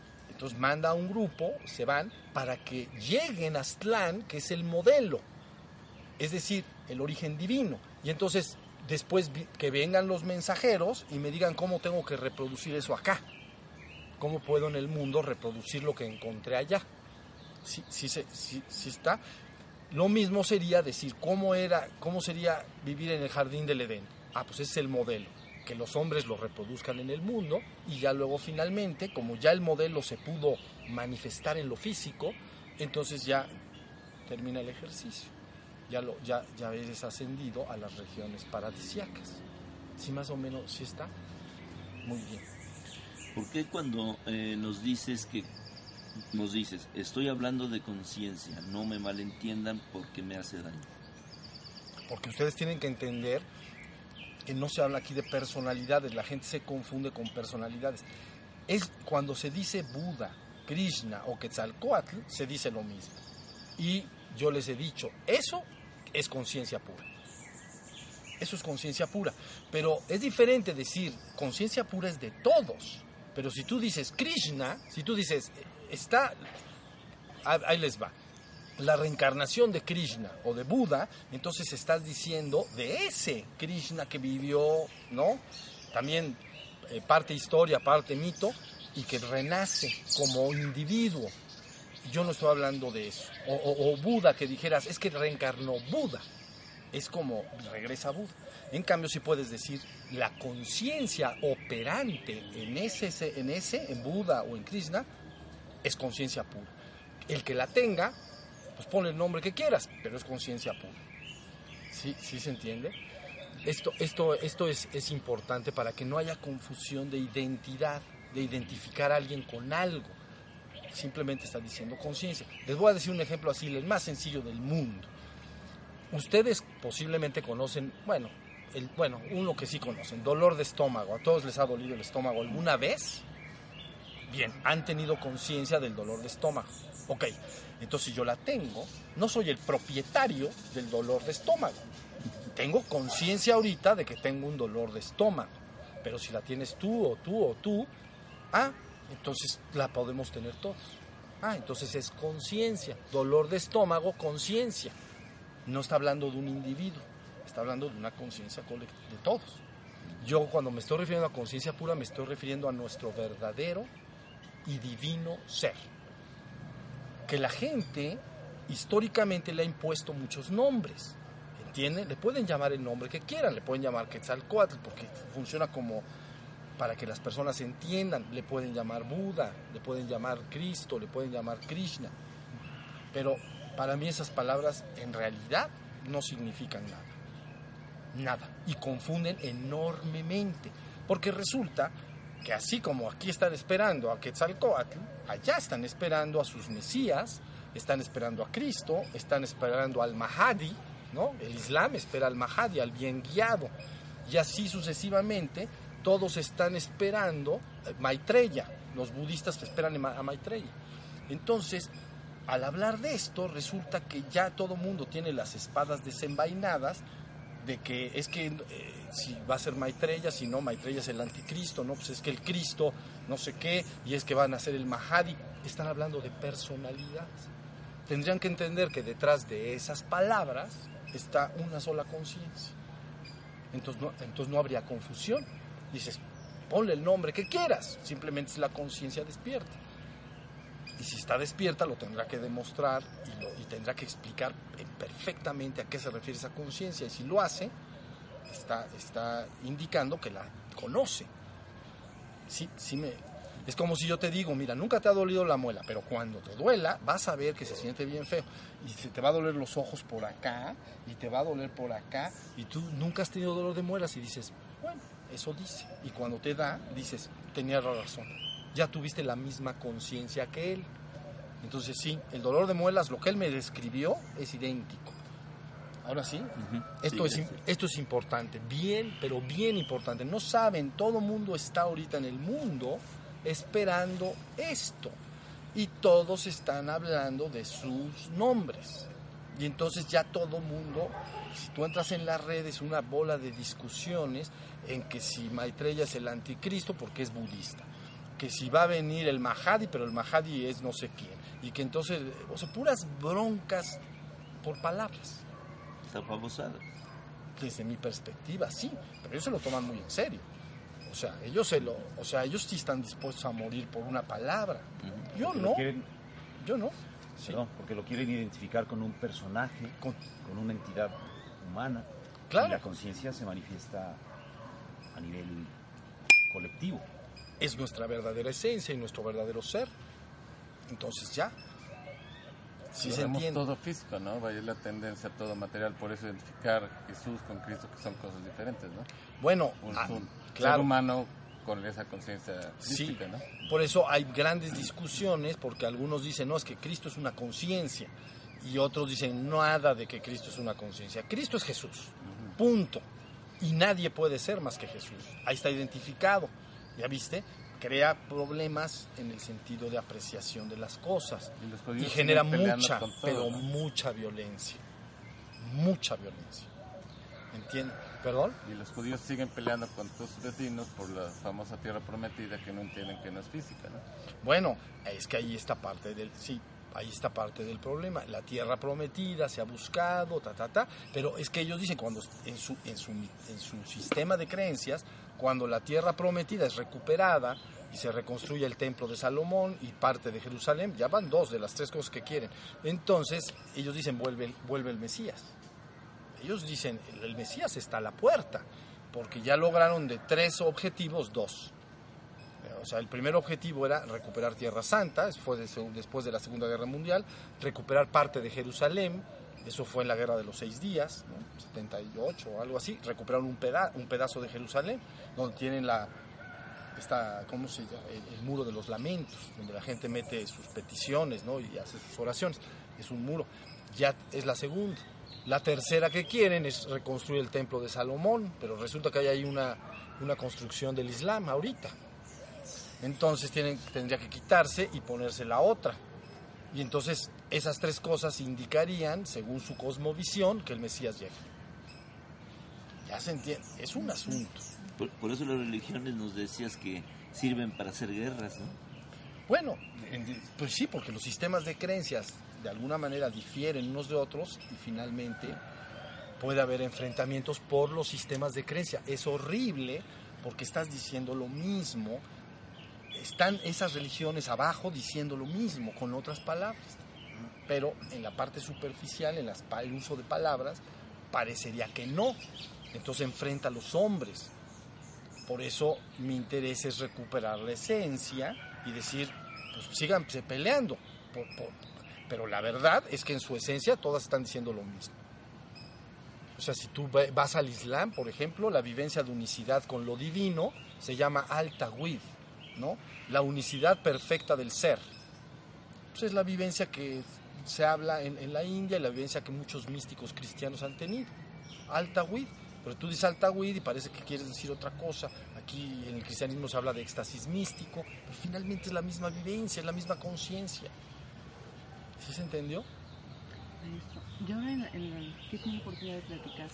Entonces manda a un grupo, se van, para que lleguen a Aztlán, que es el modelo, es decir, el origen divino. Y entonces después que vengan los mensajeros y me digan cómo tengo que reproducir eso acá. ¿Cómo puedo en el mundo reproducir lo que encontré allá? Sí está. Lo mismo sería decir cómo era, cómo sería vivir en el jardín del Edén. Ah, pues ese es el modelo, que los hombres lo reproduzcan en el mundo y ya luego finalmente, como ya el modelo se pudo manifestar en lo físico, entonces ya termina el ejercicio. ya, lo, ya, ya eres ascendido a las regiones paradisiacas. ¿Sí más o menos sí está? Muy bien.
¿Por qué cuando eh, nos dices que nos dices, estoy hablando de conciencia, no me malentiendan porque me hace daño?
Porque ustedes tienen que entender que no se habla aquí de personalidades, la gente se confunde con personalidades. Es cuando se dice Buda, Krishna o Quetzalcoatl, se dice lo mismo. Y yo les he dicho, eso es conciencia pura. Eso es conciencia pura. Pero es diferente decir, conciencia pura es de todos. Pero si tú dices Krishna, si tú dices, está, ahí les va, la reencarnación de Krishna o de Buda, entonces estás diciendo de ese Krishna que vivió, ¿no? También eh, parte historia, parte mito, y que renace como individuo. Yo no estoy hablando de eso. O, o Buda que dijeras, es que reencarnó Buda. Es como regresa Buda. En cambio, si puedes decir la conciencia operante en ese, en ese, en Buda o en Krishna, es conciencia pura. El que la tenga, pues ponle el nombre que quieras, pero es conciencia pura. ¿Sí, ¿Sí se entiende? Esto, esto, esto es, es importante para que no haya confusión de identidad, de identificar a alguien con algo. Simplemente está diciendo conciencia. Les voy a decir un ejemplo así, el más sencillo del mundo. Ustedes posiblemente conocen, bueno, el, bueno, uno que sí conocen, dolor de estómago. ¿A todos les ha dolido el estómago alguna vez? Bien, han tenido conciencia del dolor de estómago. Ok, entonces yo la tengo, no soy el propietario del dolor de estómago. Tengo conciencia ahorita de que tengo un dolor de estómago. Pero si la tienes tú o tú o tú, ah, entonces la podemos tener todos. Ah, entonces es conciencia. Dolor de estómago, conciencia. No está hablando de un individuo, está hablando de una conciencia colectiva, de todos. Yo cuando me estoy refiriendo a conciencia pura, me estoy refiriendo a nuestro verdadero y divino ser. Que la gente históricamente le ha impuesto muchos nombres. ¿Entienden? Le pueden llamar el nombre que quieran, le pueden llamar Quetzalcoatl, porque funciona como para que las personas entiendan. Le pueden llamar Buda, le pueden llamar Cristo, le pueden llamar Krishna. Pero para mí esas palabras en realidad no significan nada. Nada. Y confunden enormemente. Porque resulta que así como aquí están esperando a Quetzalcoatl, allá están esperando a sus mesías, están esperando a Cristo, están esperando al Mahadi, ¿no? El Islam espera al Mahadi, al bien guiado. Y así sucesivamente, todos están esperando Maitreya. Los budistas esperan a Maitreya. Entonces, al hablar de esto, resulta que ya todo mundo tiene las espadas desenvainadas de que es que eh, si va a ser Maitreya, si no, Maitreya es el anticristo, ¿no? Pues es que el Cristo, no sé qué, y es que van a ser el Mahadi. Están hablando de personalidades. Tendrían que entender que detrás de esas palabras está una sola conciencia. Entonces no, entonces no habría confusión. Dices, ponle el nombre que quieras, simplemente es la conciencia despierta. Y si está despierta, lo tendrá que demostrar y, lo, y tendrá que explicar perfectamente a qué se refiere esa conciencia. Y si lo hace, está, está indicando que la conoce. Sí, sí me, es como si yo te digo, mira, nunca te ha dolido la muela, pero cuando te duela, vas a ver que se siente bien feo. Y se te va a doler los ojos por acá, y te va a doler por acá, y tú nunca has tenido dolor de muelas y dices, bueno, eso dice. Y cuando te da, dices, tenía razón. Ya tuviste la misma conciencia que él. Entonces sí, el dolor de muelas, lo que él me describió, es idéntico. Ahora sí, uh -huh. esto, sí, es, sí. esto es importante, bien, pero bien importante. No saben, todo mundo está ahorita en el mundo esperando esto. Y todos están hablando de sus nombres. Y entonces ya todo mundo, si tú entras en las redes, una bola de discusiones en que si Maitreya es el anticristo porque es budista. Que si va a venir el Mahadi, pero el Mahadi es no sé quién. Y que entonces, o sea, puras broncas por palabras.
Está famosada.
Desde mi perspectiva, sí, pero ellos se lo toman muy en serio. O sea, ellos se lo, o sea, ellos sí están dispuestos a morir por una palabra. Uh -huh. Yo no. Quieren, yo no.
Sí. Perdón, porque lo quieren identificar con un personaje, con, con una entidad humana.
Claro.
Y la conciencia se manifiesta a nivel colectivo.
Es nuestra verdadera esencia y nuestro verdadero ser. Entonces ya. Sí
lo
se entiende.
todo físico, ¿no? Vaya la tendencia a todo material, por eso identificar Jesús con Cristo, que son cosas diferentes, ¿no?
Bueno,
Un,
ah,
un ser
claro.
humano con esa conciencia
Sí,
¿no?
por eso hay grandes discusiones, porque algunos dicen, no, es que Cristo es una conciencia, y otros dicen, nada de que Cristo es una conciencia. Cristo es Jesús, punto. Y nadie puede ser más que Jesús. Ahí está identificado, ¿ya viste? Crea problemas en el sentido de apreciación de las cosas
Y
genera mucha,
todo,
pero
¿no?
mucha violencia. Mucha violencia. ¿Entiendes? ¿Perdón?
Y los judíos siguen peleando con sus vecinos por la famosa tierra prometida que no entienden que no es física, ¿no?
Bueno, es que ahí está parte del sí, ahí está parte del problema. La tierra prometida se ha buscado, ta ta ta, pero es que ellos dicen cuando en su en su en su sistema de creencias, cuando la tierra prometida es recuperada y se reconstruye el templo de Salomón y parte de Jerusalén, ya van dos de las tres cosas que quieren. Entonces, ellos dicen vuelve el- vuelve el Mesías. Ellos dicen el Mesías está a la puerta, porque ya lograron de tres objetivos dos. O sea, el primer objetivo era recuperar Tierra Santa, después de la Segunda Guerra Mundial, recuperar parte de Jerusalén, eso fue en la Guerra de los Seis Días, ¿no? 78 o algo así, recuperaron un, peda- un pedazo de Jerusalén, donde tienen la, esta, ¿cómo se llama? El, el muro de los lamentos, donde la gente mete sus peticiones ¿no? y hace sus oraciones, es un muro, ya es la segunda. La tercera que quieren es reconstruir el templo de Salomón, pero resulta que hay ahí una, una construcción del Islam ahorita. Entonces tienen, tendría que quitarse y ponerse la otra. Y entonces esas tres cosas indicarían, según su cosmovisión, que el Mesías llega. Ya se entiende, es un asunto.
Por, por eso las religiones nos decías que sirven para hacer guerras, ¿no?
Bueno, en- pues sí, porque los sistemas de creencias de alguna manera difieren unos de otros y finalmente puede haber enfrentamientos por los sistemas de creencia. Es horrible porque estás diciendo lo mismo, están esas religiones abajo diciendo lo mismo con otras palabras, pero en la parte superficial, en las el uso de palabras, parecería que no. Entonces enfrenta a los hombres. Por eso mi interés es recuperar la esencia y decir, pues síganse peleando. por- por- pero la verdad es que en su esencia todas están diciendo lo mismo. O sea, si tú vas al Islam, por ejemplo, la vivencia de unicidad con lo divino se llama al-Tawhid, ¿no? La unicidad perfecta del ser. Pues es la vivencia que se habla en, la India y la vivencia que muchos místicos cristianos han tenido. Al-Tawhid. Pero tú dices Al-Tawhid y parece que quieres decir otra cosa. Aquí en el cristianismo se habla de éxtasis místico, pero finalmente es la misma vivencia, es la misma conciencia. ¿Sí se entendió?
Maestro, yo en, en que tenido oportunidad de platicar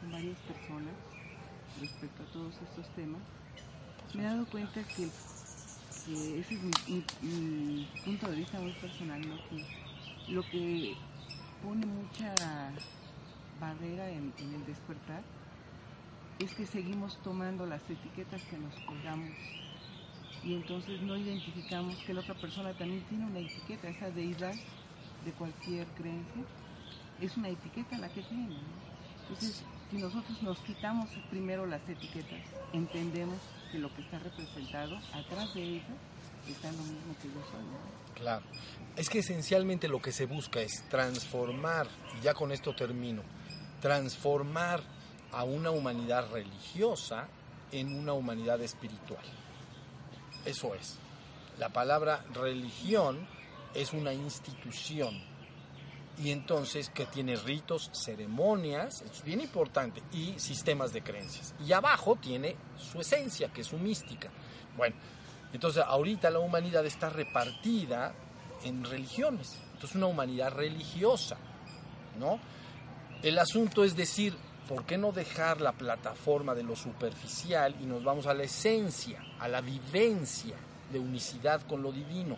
con varias personas respecto a todos estos temas, me he dado cuenta que, ese es mi, mi- mi punto de vista muy personal, ¿no? que lo que pone mucha barrera en, el despertar es que seguimos tomando las etiquetas que nos colgamos y entonces no identificamos que la otra persona también tiene una etiqueta, esa deidad de cualquier creencia, es una etiqueta la que tiene. Entonces, si nosotros nos quitamos primero las etiquetas, entendemos que lo que está representado atrás de ella está mismo que yo.
Claro. Es que esencialmente lo que se busca es transformar, y ya con esto termino, transformar a una humanidad religiosa en una humanidad espiritual. Eso es. La palabra religión es una institución y entonces que tiene ritos, ceremonias, es bien importante, y sistemas de creencias. Y abajo tiene su esencia, que es su mística. Bueno, entonces ahorita la humanidad está repartida en religiones, entonces una humanidad religiosa, ¿no? El asunto es decir, ¿por qué no dejar la plataforma de lo superficial y nos vamos a la esencia, a la vivencia de unicidad con lo divino?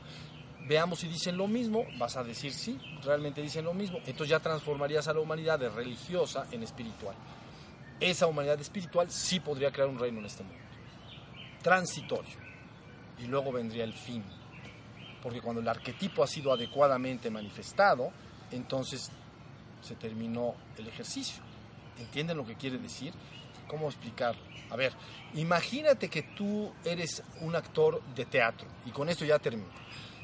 Veamos si dicen lo mismo, vas a decir sí, realmente dicen lo mismo. Entonces ya transformarías a la humanidad de religiosa en espiritual. Esa humanidad espiritual sí podría crear un reino en este mundo. Transitorio. Y luego vendría el fin. Porque cuando el arquetipo ha sido adecuadamente manifestado, entonces se terminó el ejercicio. ¿Entienden lo que quiere decir? ¿Cómo explicarlo? A ver, imagínate que tú eres un actor de teatro, y con esto ya termino.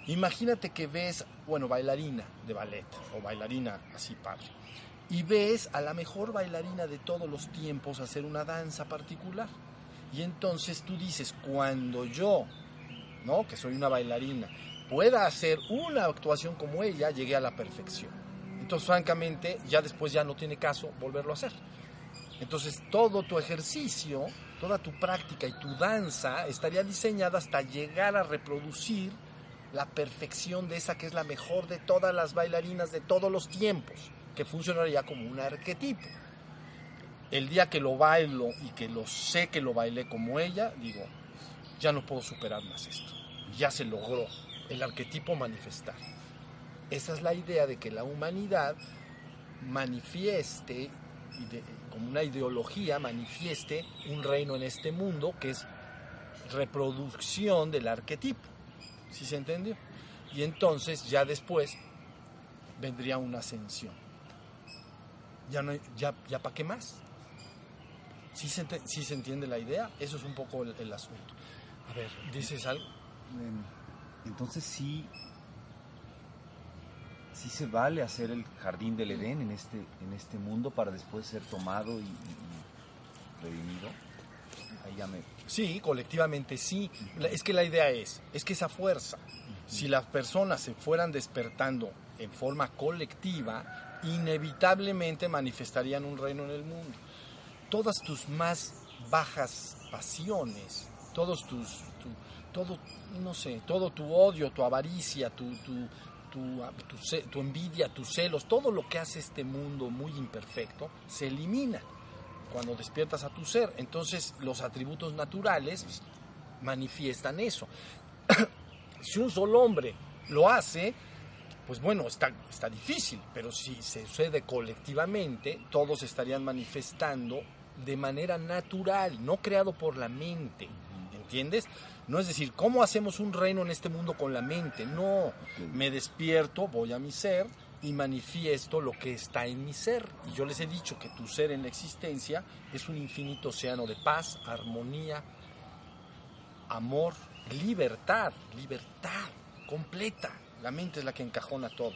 Imagínate que ves, bueno, bailarina de ballet o bailarina así padre, y ves a la mejor bailarina de todos los tiempos hacer una danza particular. Y entonces tú dices, cuando yo, ¿no? Que soy una bailarina, pueda hacer una actuación como ella, llegué a la perfección. Entonces, francamente, ya después ya no tiene caso volverlo a hacer. Entonces, todo tu ejercicio, toda tu práctica y tu danza estaría diseñada hasta llegar a reproducir la perfección de esa que es la mejor de todas las bailarinas de todos los tiempos, que funcionaría como un arquetipo. El día que lo bailo y que lo sé que lo bailé como ella, digo, ya no puedo superar más esto. Ya se logró el arquetipo manifestar. Esa es la idea de que la humanidad manifieste, como una ideología, manifieste un reino en este mundo que es reproducción del arquetipo. ¿Sí se entendió? Y entonces ya después vendría una ascensión. Ya, no, ya, ya para qué más. ¿Sí se, ¿Sí se, entiende la idea? Eso es un poco el asunto. A ver, ¿dices algo?
Entonces sí, sí se vale hacer el jardín del Edén en este, en este mundo para después ser tomado y, y redimido. Ahí ya me...
Sí, colectivamente sí. Es que la idea es, es que esa fuerza, si las personas se fueran despertando en forma colectiva, inevitablemente manifestarían un reino en el mundo. Todas tus más bajas pasiones, todos tus, tu, todo, no sé, todo tu odio, tu avaricia, tu, tu, tu envidia, tus celos, todo lo que hace este mundo muy imperfecto, se elimina cuando despiertas a tu ser. Entonces los atributos naturales manifiestan eso. si un solo hombre lo hace, pues bueno, está, está difícil, pero si se sucede colectivamente, todos estarían manifestando de manera natural, no creado por la mente, ¿entiendes? No es decir, ¿cómo hacemos un reino en este mundo con la mente? No, me despierto, voy a mi ser y manifiesto lo que está en mi ser. Y yo les he dicho que tu ser en la existencia es un infinito océano de paz, armonía, amor, libertad, libertad completa. La mente es la que encajona todo.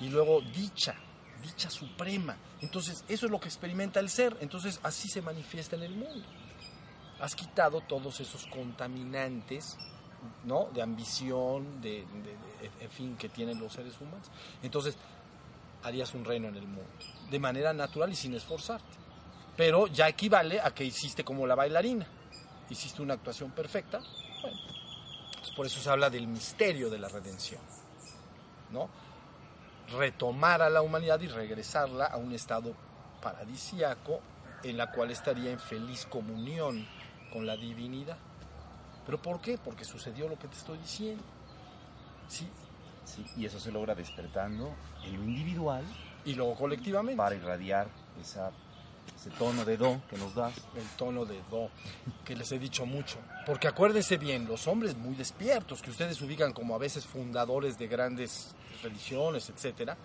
Y luego dicha, dicha suprema. Entonces, eso es lo que experimenta el ser. Entonces, así se manifiesta en el mundo. Has quitado todos esos contaminantes, ¿no? De ambición, de, en fin, que tienen los seres humanos. Entonces, harías un reino en el mundo. De manera natural y sin esforzarte. Pero ya equivale a que hiciste como la bailarina. Hiciste una actuación perfecta. Bueno, pues por eso se habla del misterio de la redención. ¿no? retomar a la humanidad y regresarla a un estado paradisiaco en la cual estaría en feliz comunión con la divinidad. ¿Pero por qué? Porque sucedió lo que te estoy diciendo. Sí.
sí y eso se logra despertando en lo individual.
Y luego colectivamente.
Para irradiar esa, ese tono de do que nos das.
El tono de do, que les he dicho mucho. Porque acuérdense bien, los hombres muy despiertos, que ustedes ubican como a veces fundadores de grandes religiones, etcétera,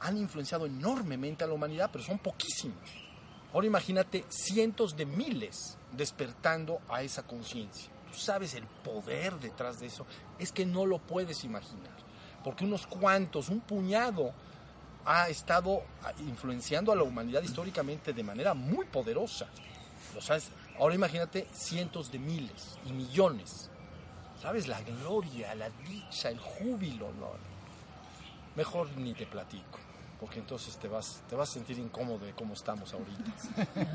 han influenciado enormemente a la humanidad, pero son poquísimos. Ahora imagínate cientos de miles despertando a esa conciencia. Tú sabes el poder detrás de eso. Es que no lo puedes imaginar. Porque unos cuantos, un puñado, ha estado influenciando a la humanidad históricamente de manera muy poderosa. ¿Lo sabes? Ahora imagínate cientos de miles y millones. ¿Sabes? La gloria, la dicha, el júbilo. Mejor ni te platico, porque entonces te vas, te vas a sentir incómodo de cómo estamos ahorita.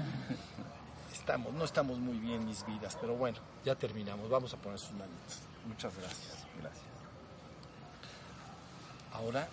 Estamos, no estamos muy bien mis vidas, pero bueno, ya terminamos. Vamos a poner sus manitas. Muchas gracias.
Gracias.
Ahora